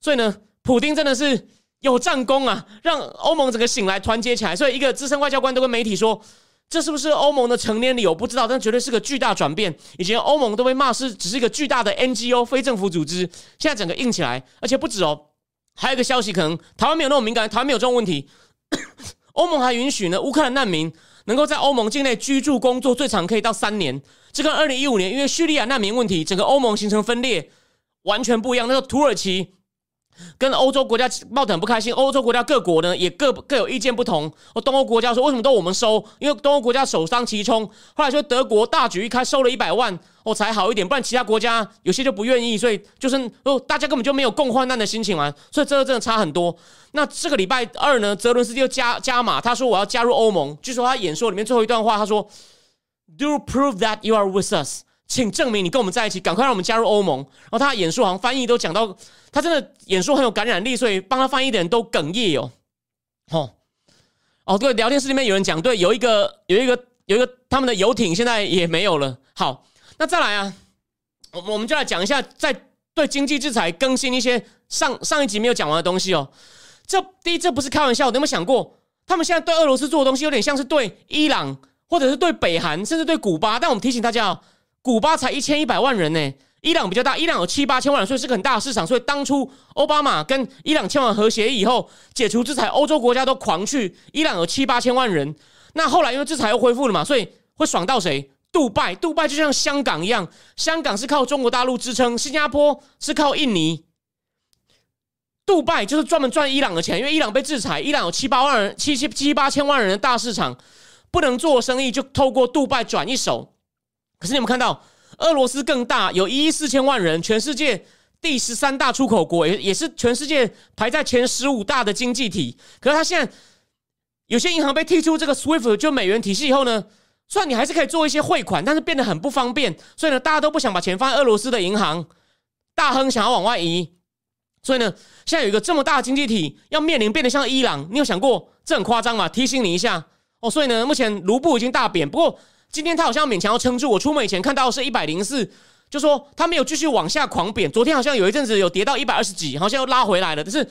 所以呢，普京真的是有战功啊，让欧盟整个醒来、团结起来。所以，一个资深外交官都跟媒体说：“这是不是欧盟的成年礼？我不知道，但绝对是个巨大转变。以前欧盟都被骂是只是一个巨大的 NGO 非政府组织，现在整个硬起来，而且不止哦。还有一个消息，可能台湾没有那么敏感，台湾没有这种问题。欧盟还允许呢，乌克兰难民能够在欧盟境内居住、工作，最长可以到三年。这跟二零一五年因为叙利亚难民问题，整个欧盟形成分裂，完全不一样。那个土耳其。跟欧洲国家闹得很不开心，欧洲国家各国呢也各各有意见不同。哦，东欧国家说为什么都我们收？因为东欧国家首当其冲。后来说德国大举一开收了一百万，哦才好一点，不然其他国家有些就不愿意。所以就是哦，大家根本就没有共患难的心情嘛。所以这个真的差很多。那这个礼拜二呢，泽伦斯基又加加码，他说我要加入欧盟。据说他演说里面最后一段话，他说：“Do prove that you are with us。”请证明你跟我们在一起，赶快让我们加入欧盟。然后他演说好像翻译都讲到，他真的演说很有感染力，所以帮他翻译的人都哽咽哦。哦哦，对，聊天室里面有人讲，对，有一个有一个有一个他们的游艇现在也没有了。好，那再来啊，我我们就来讲一下，在对经济制裁更新一些上上一集没有讲完的东西哦。这第一，这不是开玩笑，你有没有想过，他们现在对俄罗斯做的东西有点像是对伊朗，或者是对北韩，甚至对古巴？但我们提醒大家哦。古巴才一千一百万人呢，伊朗比较大，伊朗有七八千万，所以是个很大的市场。所以当初奥巴马跟伊朗签完和协以后，解除制裁，欧洲国家都狂去。伊朗有七八千万人，那后来因为制裁又恢复了嘛，所以会爽到谁？杜拜，杜拜就像香港一样，香港是靠中国大陆支撑，新加坡是靠印尼，杜拜就是专门赚伊朗的钱，因为伊朗被制裁，伊朗有七八万人，七七七八千万人的大市场，不能做生意，就透过杜拜转一手。可是你们看到，俄罗斯更大，有一亿四千万人，全世界第十三大出口国，也也是全世界排在前十五大的经济体。可是它现在有些银行被踢出这个 SWIFT 就美元体系以后呢，虽然你还是可以做一些汇款，但是变得很不方便。所以呢，大家都不想把钱放在俄罗斯的银行，大亨想要往外移。所以呢，现在有一个这么大的经济体要面临变得像伊朗，你有想过这很夸张吗？提醒你一下哦。所以呢，目前卢布已经大贬，不过今天他好像勉强要撑住。我出门以前看到是一百零四，就说他没有继续往下狂贬。昨天好像有一阵子有跌到一百二十几，好像又拉回来了。但是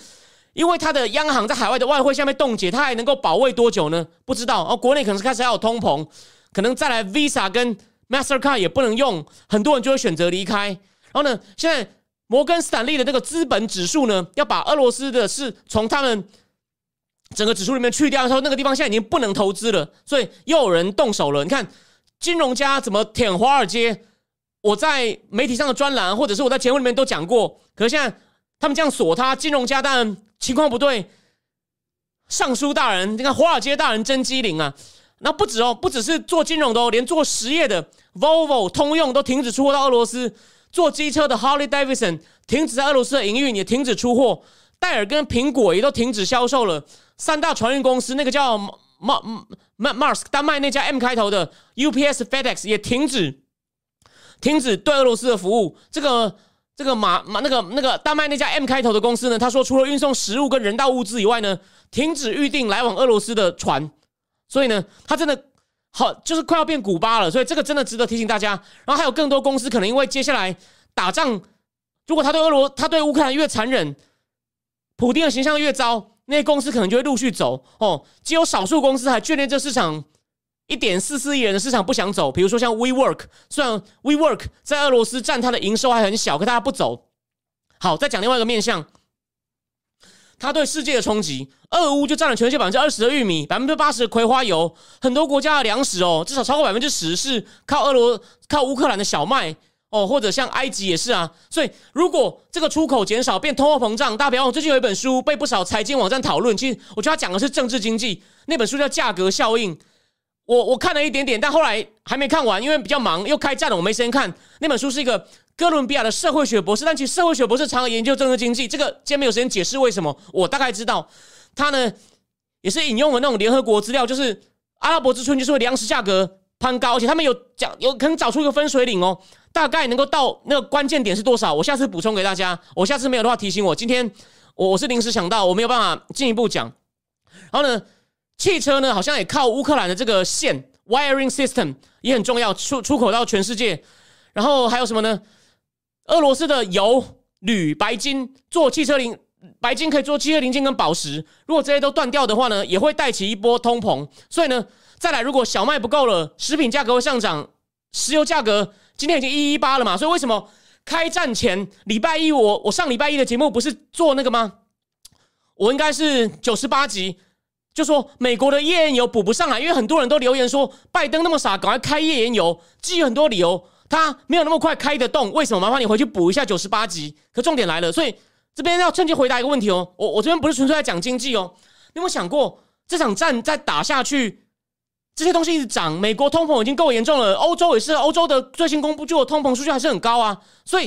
因为他的央行在海外的外汇下面冻结，他还能够保卫多久呢？不知道哦。国内可能是开始要有通膨。可能再来 Visa 跟 Mastercard 也不能用，很多人就会选择离开。然后呢，现在摩根斯坦利的这个资本指数呢，要把俄罗斯的是从他们整个指数里面去掉的时候，那个地方现在已经不能投资了，所以又有人动手了。你看，金融家怎么舔华尔街？我在媒体上的专栏，或者是我在节目里面都讲过。可是现在他们这样锁他，金融家当然情况不对。尚书大人，你看华尔街大人真机灵啊！那不止哦，不只是做金融的哦，连做实业的 Volvo、通用都停止出货到俄罗斯。做机车的 Harley Davidson 停止在俄罗斯的营运，也停止出货。戴尔跟苹果也都停止销售了。三大船运公司，那个叫 M M Mars 丹麦那家 M 开头的 UPS、FedEx 也停止停止对俄罗斯的服务。这个这个马马那个那个丹麦那家 M 开头的公司呢，他说除了运送食物跟人道物资以外呢，停止预定来往俄罗斯的船。所以呢，他真的好，就是快要变古巴了。所以这个真的值得提醒大家。然后还有更多公司可能因为接下来打仗，如果他对俄罗他对乌克兰越残忍，普丁的形象越糟，那些公司可能就会陆续走。哦，只有少数公司还眷恋这市场一点四四亿人的市场不想走。比如说像 WeWork，虽然 WeWork 在俄罗斯占它的营收还很小，可大家不走。好，再讲另外一个面向。它对世界的冲击，俄乌就占了全世界百分之二十的玉米，百分之八十的葵花油，很多国家的粮食哦，至少超过百分之十是靠俄罗靠乌克兰的小麦哦，或者像埃及也是啊。所以如果这个出口减少变通货膨胀，大家不要忘，最近有一本书被不少财经网站讨论，其实我觉得他讲的是政治经济，那本书叫《价格效应》，我我看了一点点，但后来还没看完，因为比较忙又开战了，我没时间看那本书是一个。哥伦比亚的社会学博士，但其实社会学博士常研究政治经济。这个今天没有时间解释为什么，我大概知道，他呢也是引用了那种联合国资料，就是阿拉伯之春就是会粮食价格攀高，而且他们有讲有可能找出一个分水岭哦，大概能够到那个关键点是多少？我下次补充给大家，我下次没有的话提醒我。今天我我是临时想到，我没有办法进一步讲。然后呢，汽车呢好像也靠乌克兰的这个线 wiring system 也很重要，出出口到全世界。然后还有什么呢？俄罗斯的油、铝、白金做汽车零白金可以做汽车零件跟宝石，如果这些都断掉的话呢，也会带起一波通膨。所以呢，再来，如果小麦不够了，食品价格会上涨，石油价格今天已经一一八了嘛？所以为什么开战前礼拜一我我上礼拜一的节目不是做那个吗？我应该是九十八集，就说美国的页岩油补不上来，因为很多人都留言说拜登那么傻，赶快开页岩油，基于很多理由。他没有那么快开得动，为什么？麻烦你回去补一下九十八集。可重点来了，所以这边要趁机回答一个问题哦。我我这边不是纯粹在讲经济哦。你有没有想过，这场战再打下去，这些东西一直涨，美国通膨已经够严重了，欧洲也是，欧洲的最新公布就通膨数据还是很高啊。所以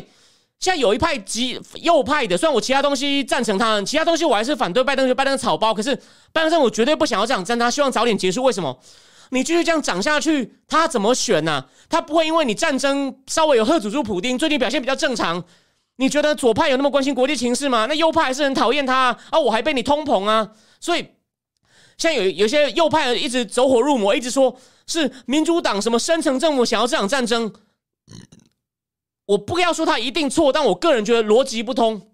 现在有一派极右派的，虽然我其他东西赞成他，其他东西我还是反对拜登，就拜登草包。可是拜登政府绝对不想要这样战，他希望早点结束。为什么？你继续这样涨下去，他怎么选呢？他不会因为你战争稍微有贺祖住普丁最近表现比较正常，你觉得左派有那么关心国际情势吗？那右派还是很讨厌他啊！我还被你通膨啊！所以现在有有些右派一直走火入魔，一直说是民主党什么深层政府想要这场战争。我不要说他一定错，但我个人觉得逻辑不通，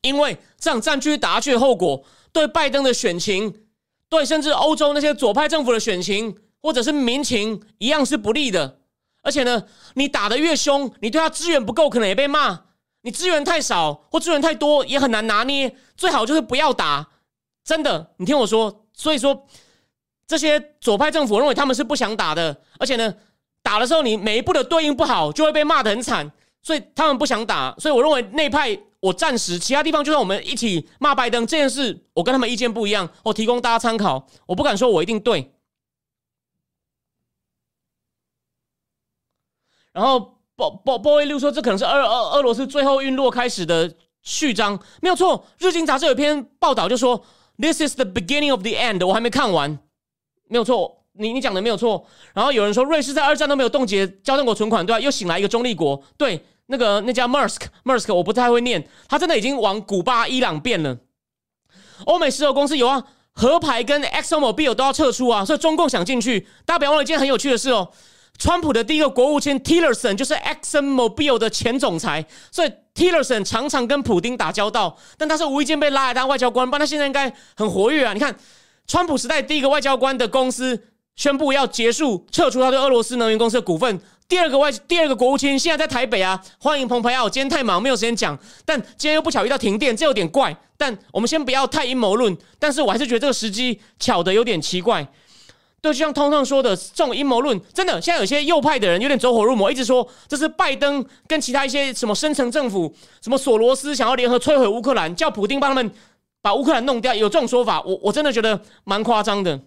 因为这场战继续打下去的后果，对拜登的选情，对甚至欧洲那些左派政府的选情。或者是民情一样是不利的，而且呢，你打得越凶，你对他资源不够，可能也被骂；你资源太少或资源太多，也很难拿捏。最好就是不要打，真的，你听我说。所以说，这些左派政府认为他们是不想打的，而且呢，打的时候你每一步的对应不好，就会被骂得很惨，所以他们不想打。所以我认为内派，我暂时其他地方就算我们一起骂拜登这件事，我跟他们意见不一样，我提供大家参考，我不敢说我一定对。然后，波波波威六说，这可能是俄俄俄罗斯最后陨落开始的序章，没有错。日经杂志有篇报道就说，This is the beginning of the end。我还没看完，没有错。你你讲的没有错。然后有人说瑞士在二战都没有冻结交战国存款，对吧？又醒来一个中立国，对，那个那家 Mersk，Mersk 我不太会念，他真的已经往古巴、伊朗变了。欧美石油公司有啊，合牌跟 ExxonMobil 都要撤出啊，所以中共想进去。大家不要忘了一件很有趣的事哦，川普的第一个国务卿 Tillerson 就是 ExxonMobil 的前总裁，所以 Tillerson 常常跟普丁打交道，但他是无意间被拉来当外交官，不然他现在应该很活跃啊。你看，川普时代第一个外交官的公司宣布要结束撤出他对俄罗斯能源公司的股份。第二个外第二个国务卿现在在台北啊，欢迎蓬佩奥。今天太忙，没有时间讲。但今天又不巧遇到停电，这有点怪。但我们先不要太阴谋论。但是我还是觉得这个时机巧的有点奇怪。对，就像通通说的，这种阴谋论真的，现在有些右派的人有点走火入魔，一直说这是拜登跟其他一些什么深层政府，什么索罗斯想要联合摧毁乌克兰，叫普京帮他们把乌克兰弄掉。有这种说法，我我真的觉得蛮夸张的。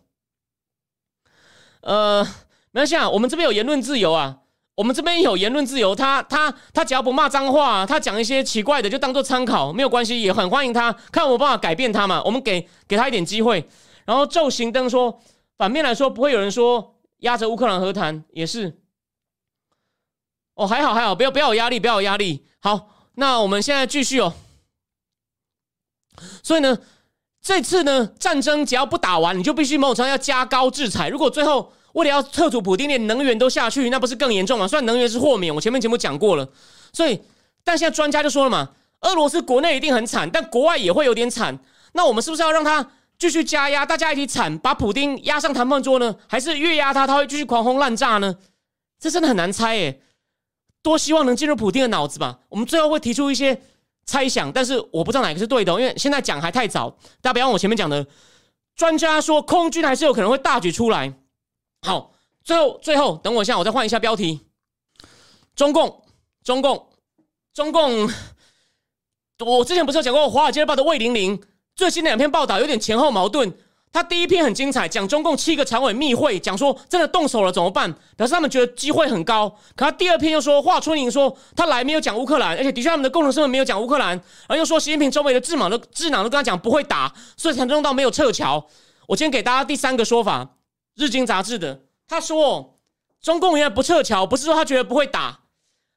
呃，没关系啊，我们这边有言论自由啊。我们这边有言论自由，他他他只要不骂脏话，他讲一些奇怪的就当做参考，没有关系，也很欢迎他看我办法改变他嘛。我们给给他一点机会。然后昼行灯说，反面来说不会有人说压着乌克兰和谈，也是。哦，还好还好，不要不要有压力，不要有压力。好，那我们现在继续哦。所以呢，这次呢战争只要不打完，你就必须某种程度要加高制裁。如果最后。为了要撤除普丁，连能源都下去，那不是更严重吗？虽然能源是豁免，我前面节目讲过了。所以，但现在专家就说了嘛，俄罗斯国内一定很惨，但国外也会有点惨。那我们是不是要让他继续加压，大家一起惨，把普丁压上谈判桌呢？还是越压他，他会继续狂轰滥炸呢？这真的很难猜诶。多希望能进入普丁的脑子吧。我们最后会提出一些猜想，但是我不知道哪个是对的，因为现在讲还太早。大家不要忘我前面讲的，专家说空军还是有可能会大举出来。好，最后最后，等我一下，我再换一下标题。中共，中共，中共，我之前不是有讲过《华尔街日报》的魏玲玲最新的两篇报道有点前后矛盾。他第一篇很精彩，讲中共七个常委密会，讲说真的动手了怎么办，表示他们觉得机会很高。可他第二篇又说华春莹说他来没有讲乌克兰，而且的确他们的共同身份没有讲乌克兰，而又说习近平周围的智囊都智囊都跟他讲不会打，所以才弄到没有撤侨。我今天给大家第三个说法。日经杂志的他说，中共原来不撤侨，不是说他觉得不会打，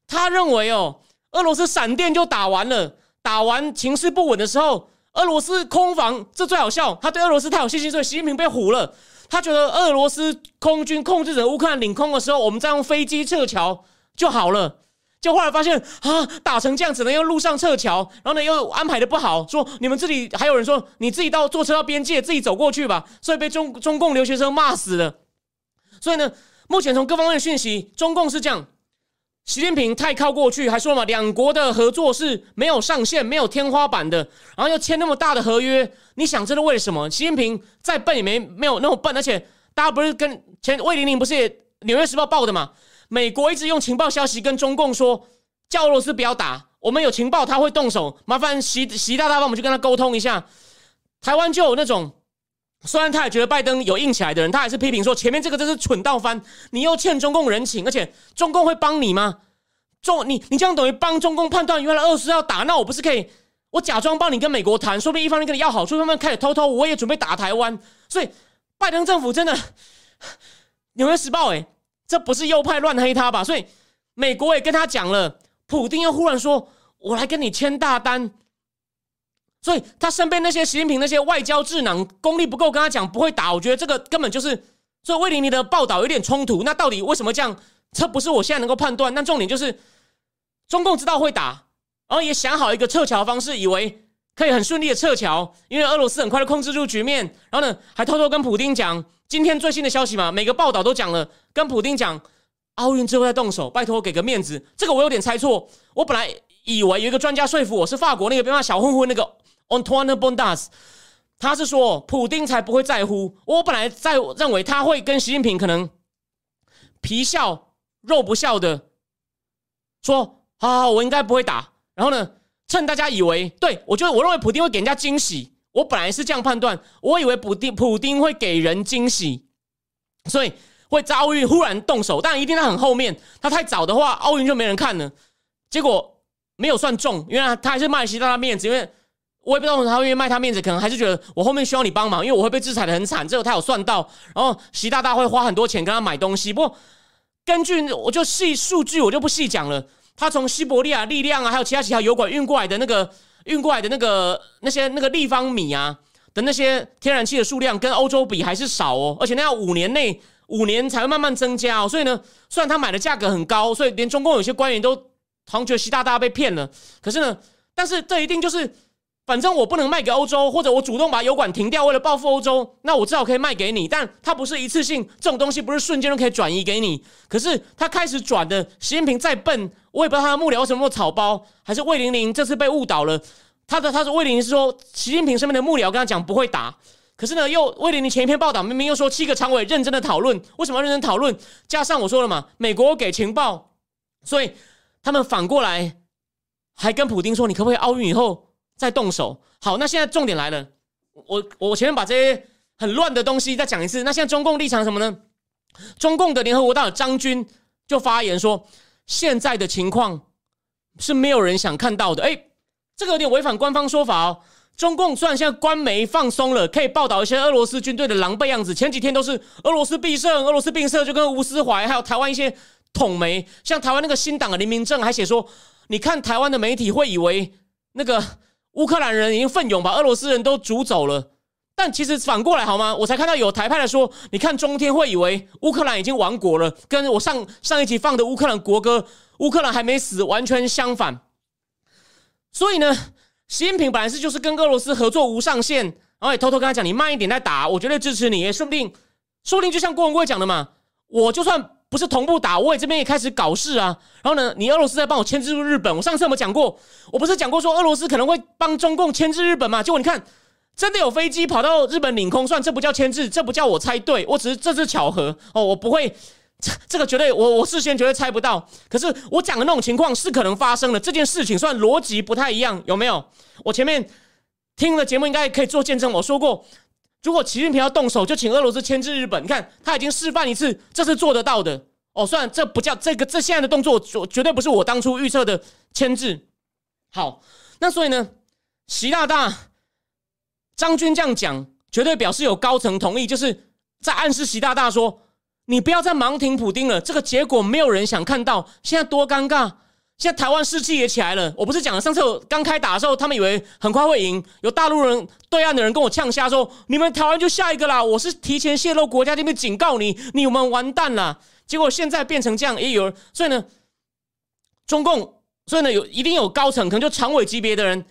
他认为哦，俄罗斯闪电就打完了，打完情势不稳的时候，俄罗斯空防这最好笑，他对俄罗斯太有信心，所以习近平被唬了。他觉得俄罗斯空军控制着乌克兰领空的时候，我们再用飞机撤侨就好了。就后来发现啊，打成这样只能用路上撤侨，然后呢又安排的不好，说你们这里还有人说你自己到坐车到边界自己走过去吧，所以被中中共留学生骂死了。所以呢，目前从各方面的讯息，中共是这样：习近平太靠过去，还说嘛，两国的合作是没有上限、没有天花板的，然后又签那么大的合约，你想这是为什么？习近平再笨也没没有那么笨，而且大家不是跟前魏玲玲不是也《纽约时报》报的嘛？美国一直用情报消息跟中共说，叫俄罗斯不要打，我们有情报他会动手，麻烦习习大大帮我们去跟他沟通一下。台湾就有那种，虽然他也觉得拜登有硬起来的人，他还是批评说前面这个真是蠢到翻，你又欠中共人情，而且中共会帮你吗？中你你这样等于帮中共判断原来俄罗斯要打，那我不是可以我假装帮你跟美国谈，说不定一方面跟你要好处，他们开始偷偷我也准备打台湾，所以拜登政府真的纽约时报哎。这不是右派乱黑他吧？所以美国也跟他讲了，普京又忽然说：“我来跟你签大单。”所以他身边那些习近平那些外交智囊功力不够，跟他讲不会打。我觉得这个根本就是，所以魏玲玲的报道有点冲突。那到底为什么这样？这不是我现在能够判断。那重点就是，中共知道会打，然后也想好一个撤侨方式，以为可以很顺利的撤侨，因为俄罗斯很快的控制住局面。然后呢，还偷偷跟普京讲。今天最新的消息嘛，每个报道都讲了，跟普丁讲奥运之后再动手，拜托给个面子。这个我有点猜错，我本来以为有一个专家说服我是法国那个变化小混混那个 Antoine Bondas，他是说普丁才不会在乎。我本来在认为他会跟习近平可能皮笑肉不笑的说，好好，我应该不会打。然后呢，趁大家以为对我觉得我认为普丁会给人家惊喜。我本来是这样判断，我以为普丁普丁会给人惊喜，所以会在奥运忽然动手，但一定在很后面。他太早的话，奥运就没人看了。结果没有算中，因为他还是卖习大大面子，因为我也不知道他会不会卖他面子，可能还是觉得我后面需要你帮忙，因为我会被制裁的很惨，这个他有算到。然后习大大会花很多钱跟他买东西，不过根据我就细数据，我就不细讲了。他从西伯利亚力量啊，还有其他几条油管运过来的那个运过来的那个那些那个立方米啊的那些天然气的数量，跟欧洲比还是少哦，而且那要五年内五年才会慢慢增加哦。所以呢，虽然他买的价格很高，所以连中共有些官员都好像觉得习大大被骗了。可是呢，但是这一定就是。反正我不能卖给欧洲，或者我主动把油管停掉，为了报复欧洲，那我至少可以卖给你。但它不是一次性，这种东西不是瞬间就可以转移给你。可是他开始转的，习近平再笨，我也不知道他的幕僚为什么草包，还是魏玲玲这次被误导了。他的他是魏玲玲是说，习近平身边的幕僚跟他讲不会打，可是呢，又魏玲玲前一篇报道明明又说七个常委认真的讨论，为什么要认真讨论？加上我说了嘛，美国给情报，所以他们反过来还跟普京说，你可不可以奥运以后？再动手，好，那现在重点来了，我我前面把这些很乱的东西再讲一次。那现在中共立场什么呢？中共的联合国大使张军就发言说，现在的情况是没有人想看到的。哎，这个有点违反官方说法哦。中共虽然现在官媒放松了，可以报道一些俄罗斯军队的狼狈样子，前几天都是俄罗斯必胜，俄罗斯必胜，就跟吴思怀还有台湾一些统媒，像台湾那个新党的林明正还写说，你看台湾的媒体会以为那个。乌克兰人已经奋勇把俄罗斯人都逐走了，但其实反过来好吗？我才看到有台派的说，你看中天会以为乌克兰已经亡国了，跟我上上一集放的乌克兰国歌“乌克兰还没死”完全相反。所以呢，习近平本来是就是跟俄罗斯合作无上限，然后也偷偷跟他讲，你慢一点再打，我绝对支持你。说不定，说不定就像郭文贵讲的嘛，我就算。不是同步打，我也这边也开始搞事啊。然后呢，你俄罗斯在帮我牵制住日本。我上次有没有讲过？我不是讲过说俄罗斯可能会帮中共牵制日本吗？结果你看，真的有飞机跑到日本领空，算这不叫牵制，这不叫我猜对，我只是这是巧合哦。我不会，这 这个绝对我我事先绝对猜不到。可是我讲的那种情况是可能发生的。这件事情算逻辑不太一样，有没有？我前面听了节目应该可以做见证。我说过。如果习近平要动手，就请俄罗斯牵制日本。你看，他已经示范一次，这是做得到的哦。虽然这不叫这个，这现在的动作绝绝对不是我当初预测的牵制。好，那所以呢，习大大、张军这样讲，绝对表示有高层同意，就是在暗示习大大说：“你不要再盲听普丁了，这个结果没有人想看到，现在多尴尬。”现在台湾士气也起来了。我不是讲了，上次刚开打的时候，他们以为很快会赢，有大陆人对岸的人跟我呛瞎说：“你们台湾就下一个啦！”我是提前泄露国家这边警告你，你们完蛋了。结果现在变成这样，也有所以呢，中共所以呢有一定有高层，可能就常委级别的人，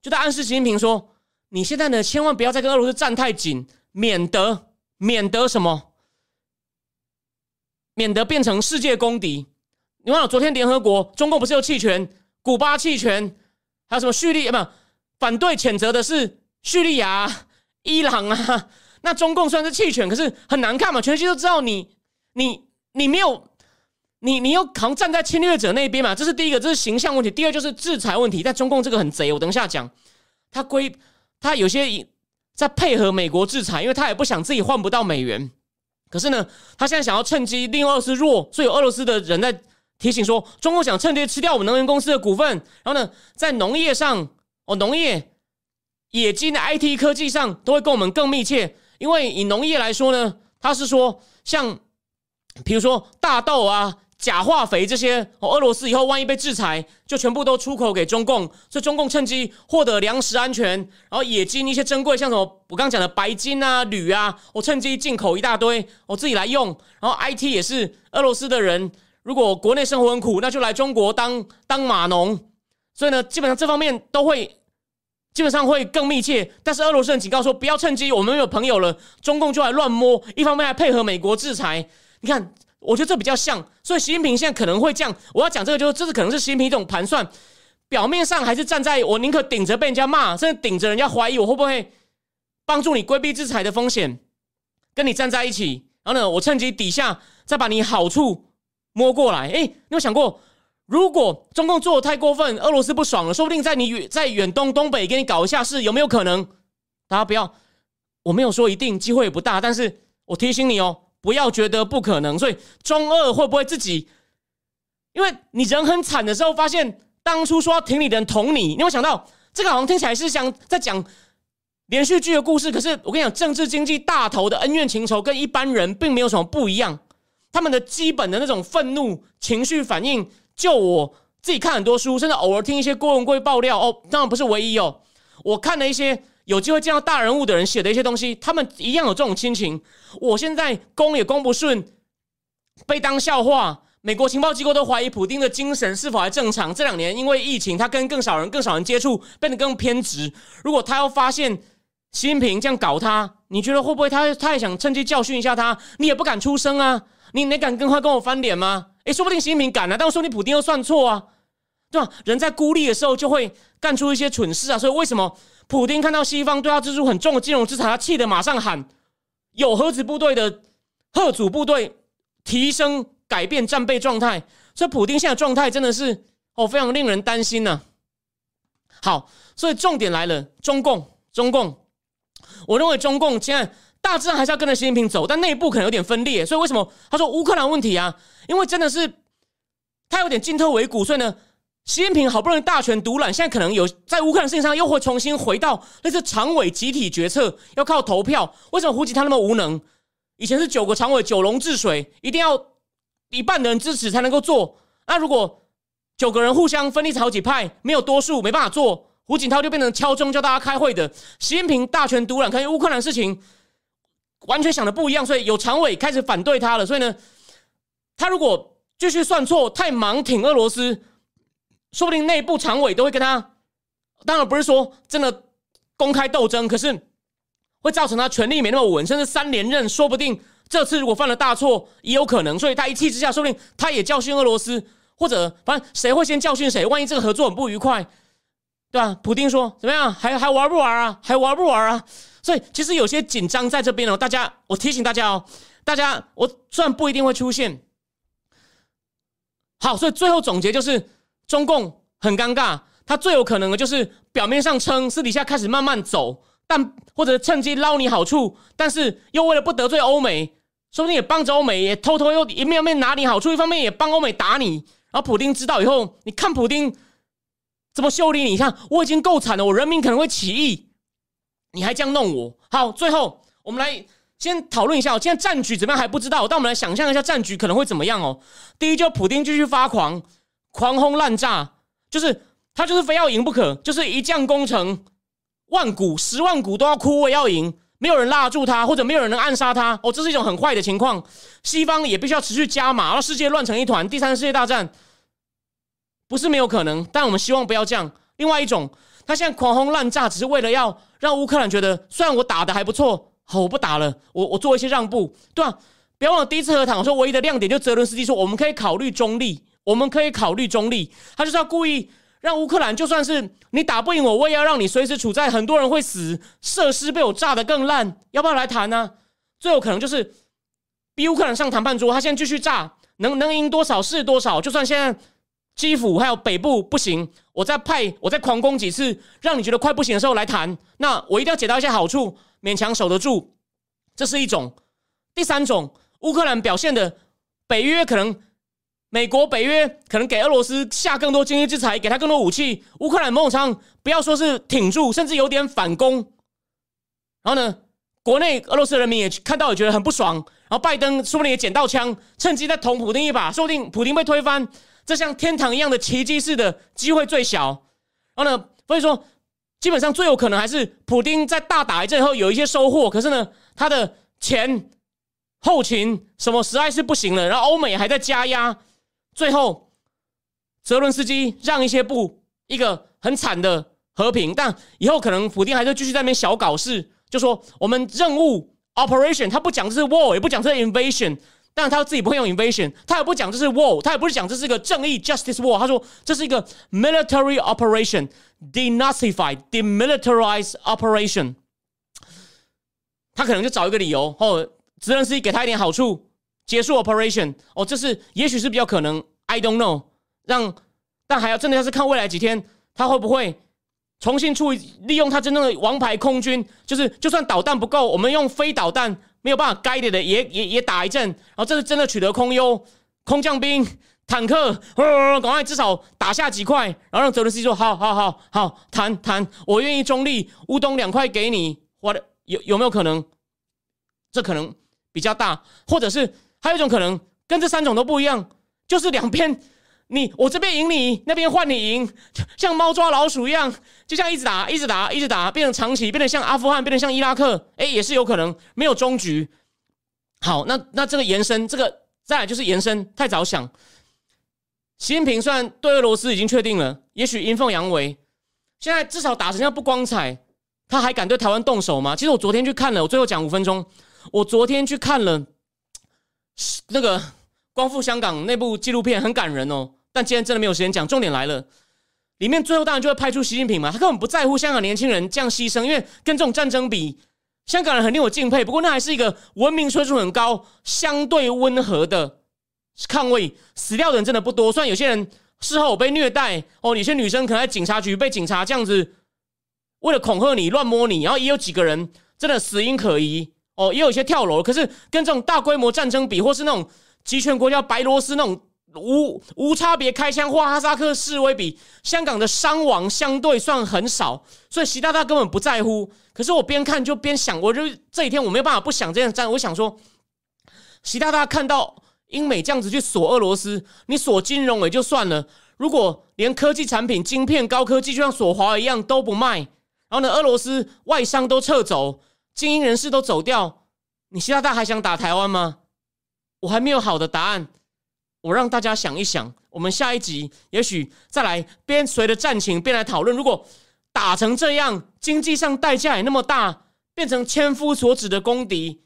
就在暗示习近平说：“你现在呢，千万不要再跟俄罗斯站太紧，免得免得什么，免得变成世界公敌。”你忘了昨天联合国中共不是有弃权，古巴弃权，还有什么叙利亚？不，反对谴责的是叙利亚、伊朗啊。那中共虽然是弃权，可是很难看嘛，全世界都知道你、你、你没有，你、你又好像站在侵略者那边嘛。这是第一个，这是形象问题。第二就是制裁问题，在中共这个很贼。我等一下讲，他归他有些在配合美国制裁，因为他也不想自己换不到美元。可是呢，他现在想要趁机利用俄罗斯弱，所以有俄罗斯的人在。提醒说，中共想趁机吃掉我们能源公司的股份，然后呢，在农业上，哦，农业、冶金的、IT 科技上都会跟我们更密切。因为以农业来说呢，它是说，像比如说大豆啊、钾化肥这些，哦，俄罗斯以后万一被制裁，就全部都出口给中共，所以中共趁机获得粮食安全，然后冶金一些珍贵，像什么我刚刚讲的白金啊、铝啊，我趁机进口一大堆，我自己来用。然后 IT 也是俄罗斯的人。如果国内生活很苦，那就来中国当当码农。所以呢，基本上这方面都会，基本上会更密切。但是俄罗斯人警告说，不要趁机，我们有朋友了，中共就来乱摸。一方面还配合美国制裁。你看，我觉得这比较像。所以习近平现在可能会这样。我要讲这个，就是这是可能是习近平一种盘算。表面上还是站在我宁可顶着被人家骂，甚至顶着人家怀疑我会不会帮助你规避制裁的风险，跟你站在一起。然后呢，我趁机底下再把你好处。摸过来，哎，你有想过，如果中共做的太过分，俄罗斯不爽了，说不定在你远在远东东北给你搞一下事，有没有可能？大家不要，我没有说一定，机会也不大，但是我提醒你哦，不要觉得不可能。所以中俄会不会自己？因为你人很惨的时候，发现当初说要挺你的人捅你，你有想到这个好像听起来是像在讲连续剧的故事，可是我跟你讲，政治经济大头的恩怨情仇跟一般人并没有什么不一样。他们的基本的那种愤怒情绪反应，就我自己看很多书，甚至偶尔听一些郭文贵爆料哦，当然不是唯一哦。我看了一些有机会见到大人物的人写的一些东西，他们一样有这种亲情。我现在攻也攻不顺，被当笑话。美国情报机构都怀疑普京的精神是否还正常。这两年因为疫情，他跟更少人、更少人接触，变得更偏执。如果他要发现习近平这样搞他，你觉得会不会他他也想趁机教训一下他？你也不敢出声啊？你你敢跟快跟我翻脸吗？诶，说不定习近平敢啊，但我说你普京又算错啊，对吧？人在孤立的时候就会干出一些蠢事啊。所以为什么普京看到西方对他支出很重的金融制裁，他气得马上喊有核子部队的核主部队提升。改变战备状态，所以普京现在状态真的是哦，非常令人担心呢。好，所以重点来了，中共，中共，我认为中共现在大致上还是要跟着习近平走，但内部可能有点分裂。所以为什么他说乌克兰问题啊？因为真的是他有点进退维谷，所以呢，习近平好不容易大权独揽，现在可能有在乌克兰事情上又会重新回到类似常委集体决策，要靠投票。为什么胡锦涛那么无能？以前是九个常委九龙治水，一定要。一半的人支持才能够做，那如果九个人互相分立好几派，没有多数没办法做，胡锦涛就变成敲钟叫大家开会的。习近平大权独揽，看乌克兰事情完全想的不一样，所以有常委开始反对他了。所以呢，他如果继续算错，太盲挺俄罗斯，说不定内部常委都会跟他。当然不是说真的公开斗争，可是会造成他权力没那么稳，甚至三连任，说不定。这次如果犯了大错，也有可能，所以他一气之下，说不定他也教训俄罗斯，或者反正谁会先教训谁？万一这个合作很不愉快，对吧？普丁说怎么样？还还玩不玩啊？还玩不玩啊？所以其实有些紧张在这边哦。大家，我提醒大家哦，大家，我虽然不一定会出现，好，所以最后总结就是，中共很尴尬，他最有可能的就是表面上撑，私底下开始慢慢走，但或者趁机捞你好处，但是又为了不得罪欧美。说不定也帮着欧美，也偷偷又一面面拿你好处，一方面也帮欧美打你。然后普丁知道以后，你看普丁怎么修理你？看我已经够惨了，我人民可能会起义，你还这样弄我？好，最后我们来先讨论一下，现在战局怎么样还不知道，但我们来想象一下战局可能会怎么样哦。第一，就普丁继续发狂，狂轰滥炸，就是他就是非要赢不可，就是一将功成万骨十万骨都要枯，我也要赢。没有人拉住他，或者没有人能暗杀他，哦，这是一种很坏的情况。西方也必须要持续加码，让世界乱成一团。第三次世界大战不是没有可能，但我们希望不要这样。另外一种，他现在狂轰滥炸，只是为了要让乌克兰觉得，虽然我打的还不错，好，我不打了，我我做一些让步，对吧？不要忘了第一次和谈，我说唯一的亮点就泽伦斯基说，我们可以考虑中立，我们可以考虑中立，他就是要故意。让乌克兰就算是你打不赢我，我也要让你随时处在很多人会死、设施被我炸得更烂，要不要来谈呢？最有可能就是逼乌克兰上谈判桌，他现在继续炸，能能赢多少是多少。就算现在基辅还有北部不行，我再派我再狂攻几次，让你觉得快不行的时候来谈，那我一定要捡到一些好处，勉强守得住。这是一种。第三种，乌克兰表现的北约可能。美国、北约可能给俄罗斯下更多经济制裁，给他更多武器。乌克兰某种程度不要说是挺住，甚至有点反攻。然后呢，国内俄罗斯人民也看到，也觉得很不爽。然后拜登说不定也捡到枪，趁机再捅普京一把，说不定普京被推翻，这像天堂一样的奇迹式的机会最小。然后呢，所以说基本上最有可能还是普京在大打一阵后有一些收获，可是呢，他的钱、后勤什么实在是不行了。然后欧美还在加压。最后，泽伦斯基让一些步，一个很惨的和平，但以后可能普京还是继续在那边小搞事，就说我们任务 operation，他不讲是 war，也不讲是 invasion，但他自己不会用 invasion，他也不讲这是 war，他也不是讲这是个正义 justice war，他说这是一个 military operation，denazified demilitarized operation，他可能就找一个理由，哦，泽连斯基给他一点好处。结束 operation 哦，这是也许是比较可能，I don't know。让但还要真的要是看未来几天，他会不会重新处理利用他真正的王牌空军，就是就算导弹不够，我们用非导弹没有办法 guide 的也也也打一阵，然后这是真的取得空优，空降兵、坦克，赶快至少打下几块，然后让泽连斯基说：“好好好好，谈谈，我愿意中立，乌东两块给你。”我的有有没有可能？这可能比较大，或者是还有一种可能，跟这三种都不一样，就是两边你我这边赢你，那边换你赢，像猫抓老鼠一样，就像一直打，一直打，一直打，变成长期，变得像阿富汗，变得像伊拉克，哎，也是有可能没有终局。好，那那这个延伸，这个再来就是延伸，太早想。习近平虽然对俄罗斯已经确定了，也许阴奉阳违，现在至少打成这样不光彩，他还敢对台湾动手吗？其实我昨天去看了，我最后讲五分钟。我昨天去看了那个《光复香港》那部纪录片，很感人哦。但今天真的没有时间讲。重点来了，里面最后当然就会拍出习近平嘛，他根本不在乎香港年轻人这样牺牲，因为跟这种战争比，香港人很令我敬佩。不过那还是一个文明水准很高、相对温和的抗卫，死掉的人真的不多。虽然有些人事后被虐待哦，有些女生可能在警察局被警察这样子为了恐吓你、乱摸你，然后也有几个人真的死因可疑。哦，也有一些跳楼，可是跟这种大规模战争比，或是那种集权国家白罗斯那种无无差别开枪或哈萨克示威比，香港的伤亡相对算很少，所以习大大根本不在乎。可是我边看就边想，我就这几天我没有办法不想这样战。我想说，习大大看到英美这样子去锁俄罗斯，你锁金融也就算了，如果连科技产品、晶片、高科技，就像锁华一样都不卖，然后呢，俄罗斯外商都撤走。精英人士都走掉，你习大大还想打台湾吗？我还没有好的答案，我让大家想一想。我们下一集也许再来边随着战情边来讨论。如果打成这样，经济上代价也那么大，变成千夫所指的公敌，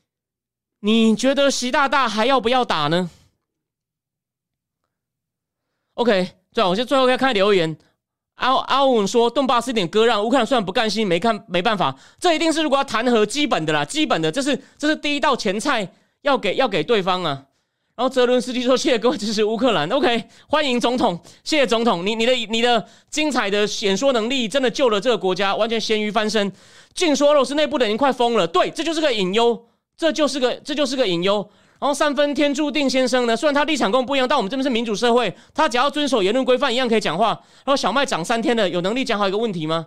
你觉得习大大还要不要打呢？OK，对，我先最后要看留言。阿阿文说：“顿巴斯一点割让，乌克兰虽然不甘心，没看没办法，这一定是如果要谈和基本的啦，基本的，这是这是第一道前菜，要给要给对方啊。”然后泽伦斯基说：“谢谢各位支持乌克兰，OK，欢迎总统，谢谢总统，你你的你的精彩的演说能力真的救了这个国家，完全咸鱼翻身。净说俄罗斯内部的人快疯了，对，这就是个隐忧，这就是个这就是个隐忧。”然后三分天注定先生呢？虽然他立场跟我们不一样，但我们这边是民主社会，他只要遵守言论规范，一样可以讲话。然后小麦涨三天了，有能力讲好一个问题吗？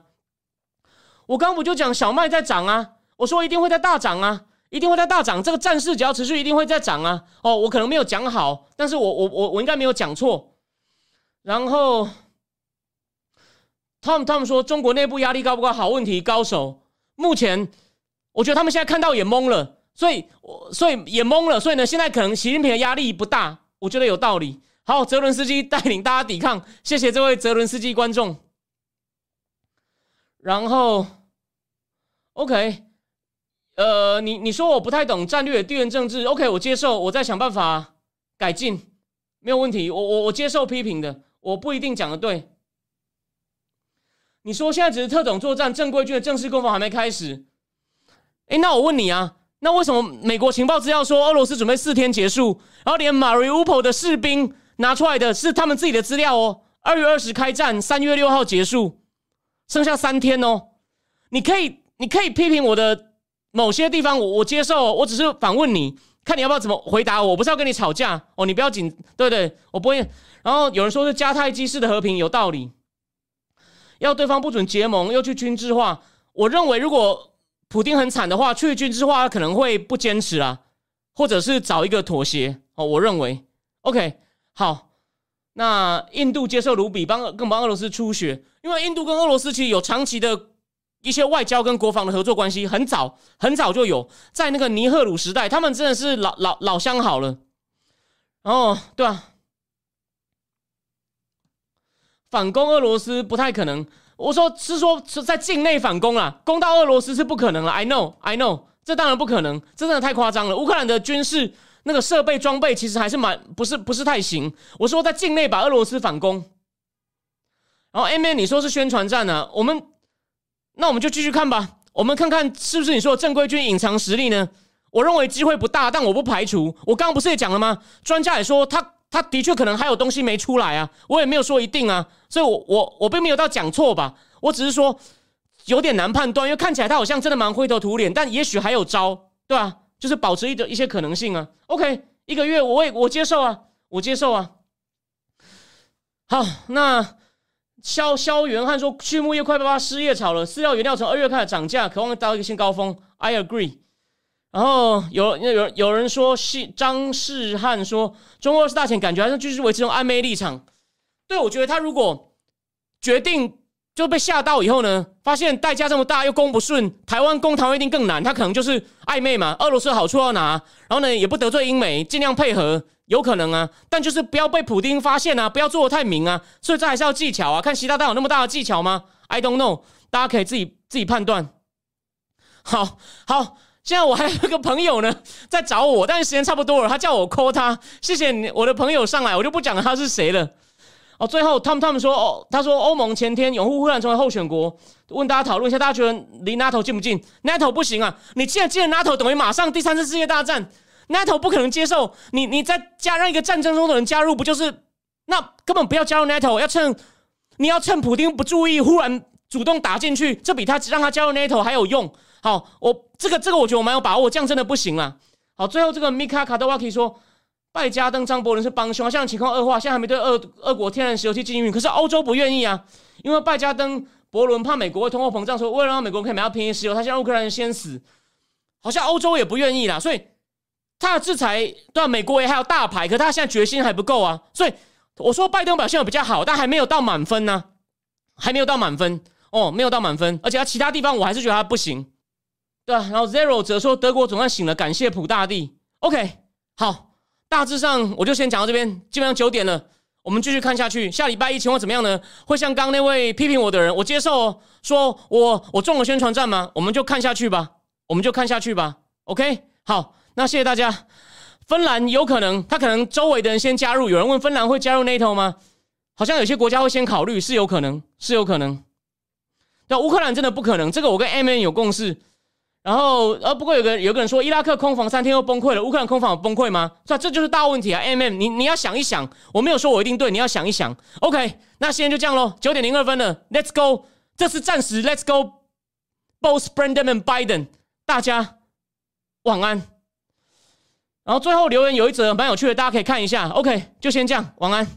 我刚不就讲小麦在涨啊？我说一定会在大涨啊，一定会在大涨。这个战事只要持续，一定会在涨啊。哦，我可能没有讲好，但是我我我我应该没有讲错。然后他们他们说中国内部压力高不高？好问题，高手。目前我觉得他们现在看到也懵了。所以，我所以也懵了。所以呢，现在可能习近平的压力不大，我觉得有道理。好，泽伦斯基带领大家抵抗，谢谢这位泽伦斯基观众。然后，OK，呃，你你说我不太懂战略地缘政治，OK，我接受，我再想办法改进，没有问题。我我我接受批评的，我不一定讲的对。你说现在只是特种作战，正规军的正式攻防还没开始。哎，那我问你啊。那为什么美国情报资料说俄罗斯准备四天结束，然后连马里乌波的士兵拿出来的是他们自己的资料哦？二月二十开战，三月六号结束，剩下三天哦。你可以，你可以批评我的某些地方，我我接受，我只是反问你，看你要不要怎么回答我，不是要跟你吵架哦。你不要紧，对对，我不会。然后有人说是加泰基式的和平有道理，要对方不准结盟，又去军事化。我认为如果。普京很惨的话，去军事化可能会不坚持啊，或者是找一个妥协哦。我认为，OK，好，那印度接受卢比帮更帮俄罗斯出血，因为印度跟俄罗斯其实有长期的一些外交跟国防的合作关系，很早很早就有，在那个尼赫鲁时代，他们真的是老老老相好了。哦，对啊，反攻俄罗斯不太可能。我说是说是在境内反攻啦，攻到俄罗斯是不可能了。I know, I know，这当然不可能，这真的太夸张了。乌克兰的军事那个设备装备其实还是蛮不是不是太行。我说在境内把俄罗斯反攻，然后 M N 你说是宣传战呢？我们那我们就继续看吧，我们看看是不是你说的正规军隐藏实力呢？我认为机会不大，但我不排除。我刚刚不是也讲了吗？专家也说他。他的确可能还有东西没出来啊，我也没有说一定啊，所以，我我我并没有到讲错吧，我只是说有点难判断，因为看起来他好像真的蛮灰头土脸，但也许还有招，对吧？就是保持一的一些可能性啊。OK，一个月我也我接受啊，我接受啊。好，那肖肖元汉说，畜牧业快爆发失业潮了，饲料原料从二月开始涨价，渴望达到一个新高峰。I agree。然后有有有人说，是张世汉说，中国二十大前感觉还是继续维持这种暧昧立场。对我觉得他如果决定。就被吓到以后呢，发现代价这么大又攻不顺，台湾攻台湾一定更难。他可能就是暧昧嘛，俄罗斯好处要拿，然后呢也不得罪英美，尽量配合，有可能啊。但就是不要被普丁发现啊，不要做的太明啊。所以这还是要技巧啊。看习大大有那么大的技巧吗？I don't know，大家可以自己自己判断。好好，现在我还有一个朋友呢在找我，但是时间差不多了，他叫我 call 他。谢谢你，我的朋友上来，我就不讲他是谁了。哦，最后他们他们说哦，他说欧盟前天拥护乌克兰成为候选国，问大家讨论一下，大家觉得离 NATO 近不近？NATO 不行啊！你既然进了 NATO，等于马上第三次世界大战，NATO 不可能接受你，你再加让一个战争中的人加入，不就是那根本不要加入 NATO？要趁你要趁普京不注意，忽然主动打进去，这比他让他加入 NATO 还有用。好，我这个这个我觉得我蛮有把握，这样真的不行啊。好，最后这个 Mika 卡德瓦奇说。拜加登、张伯伦是帮凶啊，现在情况恶化，现在还没对俄俄国天然石油气进行运，可是欧洲不愿意啊，因为拜加登、伯伦怕美国会通货膨胀，说为了让美国可以买到便宜石油，他现在乌克兰人先死，好像欧洲也不愿意啦，所以他的制裁对美国也还有大牌，可他现在决心还不够啊，所以我说拜登表现比较好，但还没有到满分呢，还没有到满分哦，没有到满分，而且他其他地方我还是觉得他不行，对啊，然后 Zero 则说德国总算醒了，感谢普大帝，OK，好。大致上我就先讲到这边，基本上九点了，我们继续看下去。下礼拜一情况怎么样呢？会像刚那位批评我的人，我接受说我我中了宣传战吗？我们就看下去吧，我们就看下去吧。OK，好，那谢谢大家。芬兰有可能，他可能周围的人先加入。有人问芬兰会加入 NATO 吗？好像有些国家会先考虑，是有可能，是有可能。但乌克兰真的不可能，这个我跟 M N 有共识。然后，呃，不过有个有个人说，伊拉克空防三天又崩溃了，乌克兰空防有崩溃吗？这这就是大问题啊！M M，你你要想一想，我没有说我一定对，你要想一想。OK，那现在就这样喽，九点零二分了，Let's go，这是暂时，Let's go，both Brandon and Biden，大家晚安。然后最后留言有一则蛮有趣的，大家可以看一下。OK，就先这样，晚安。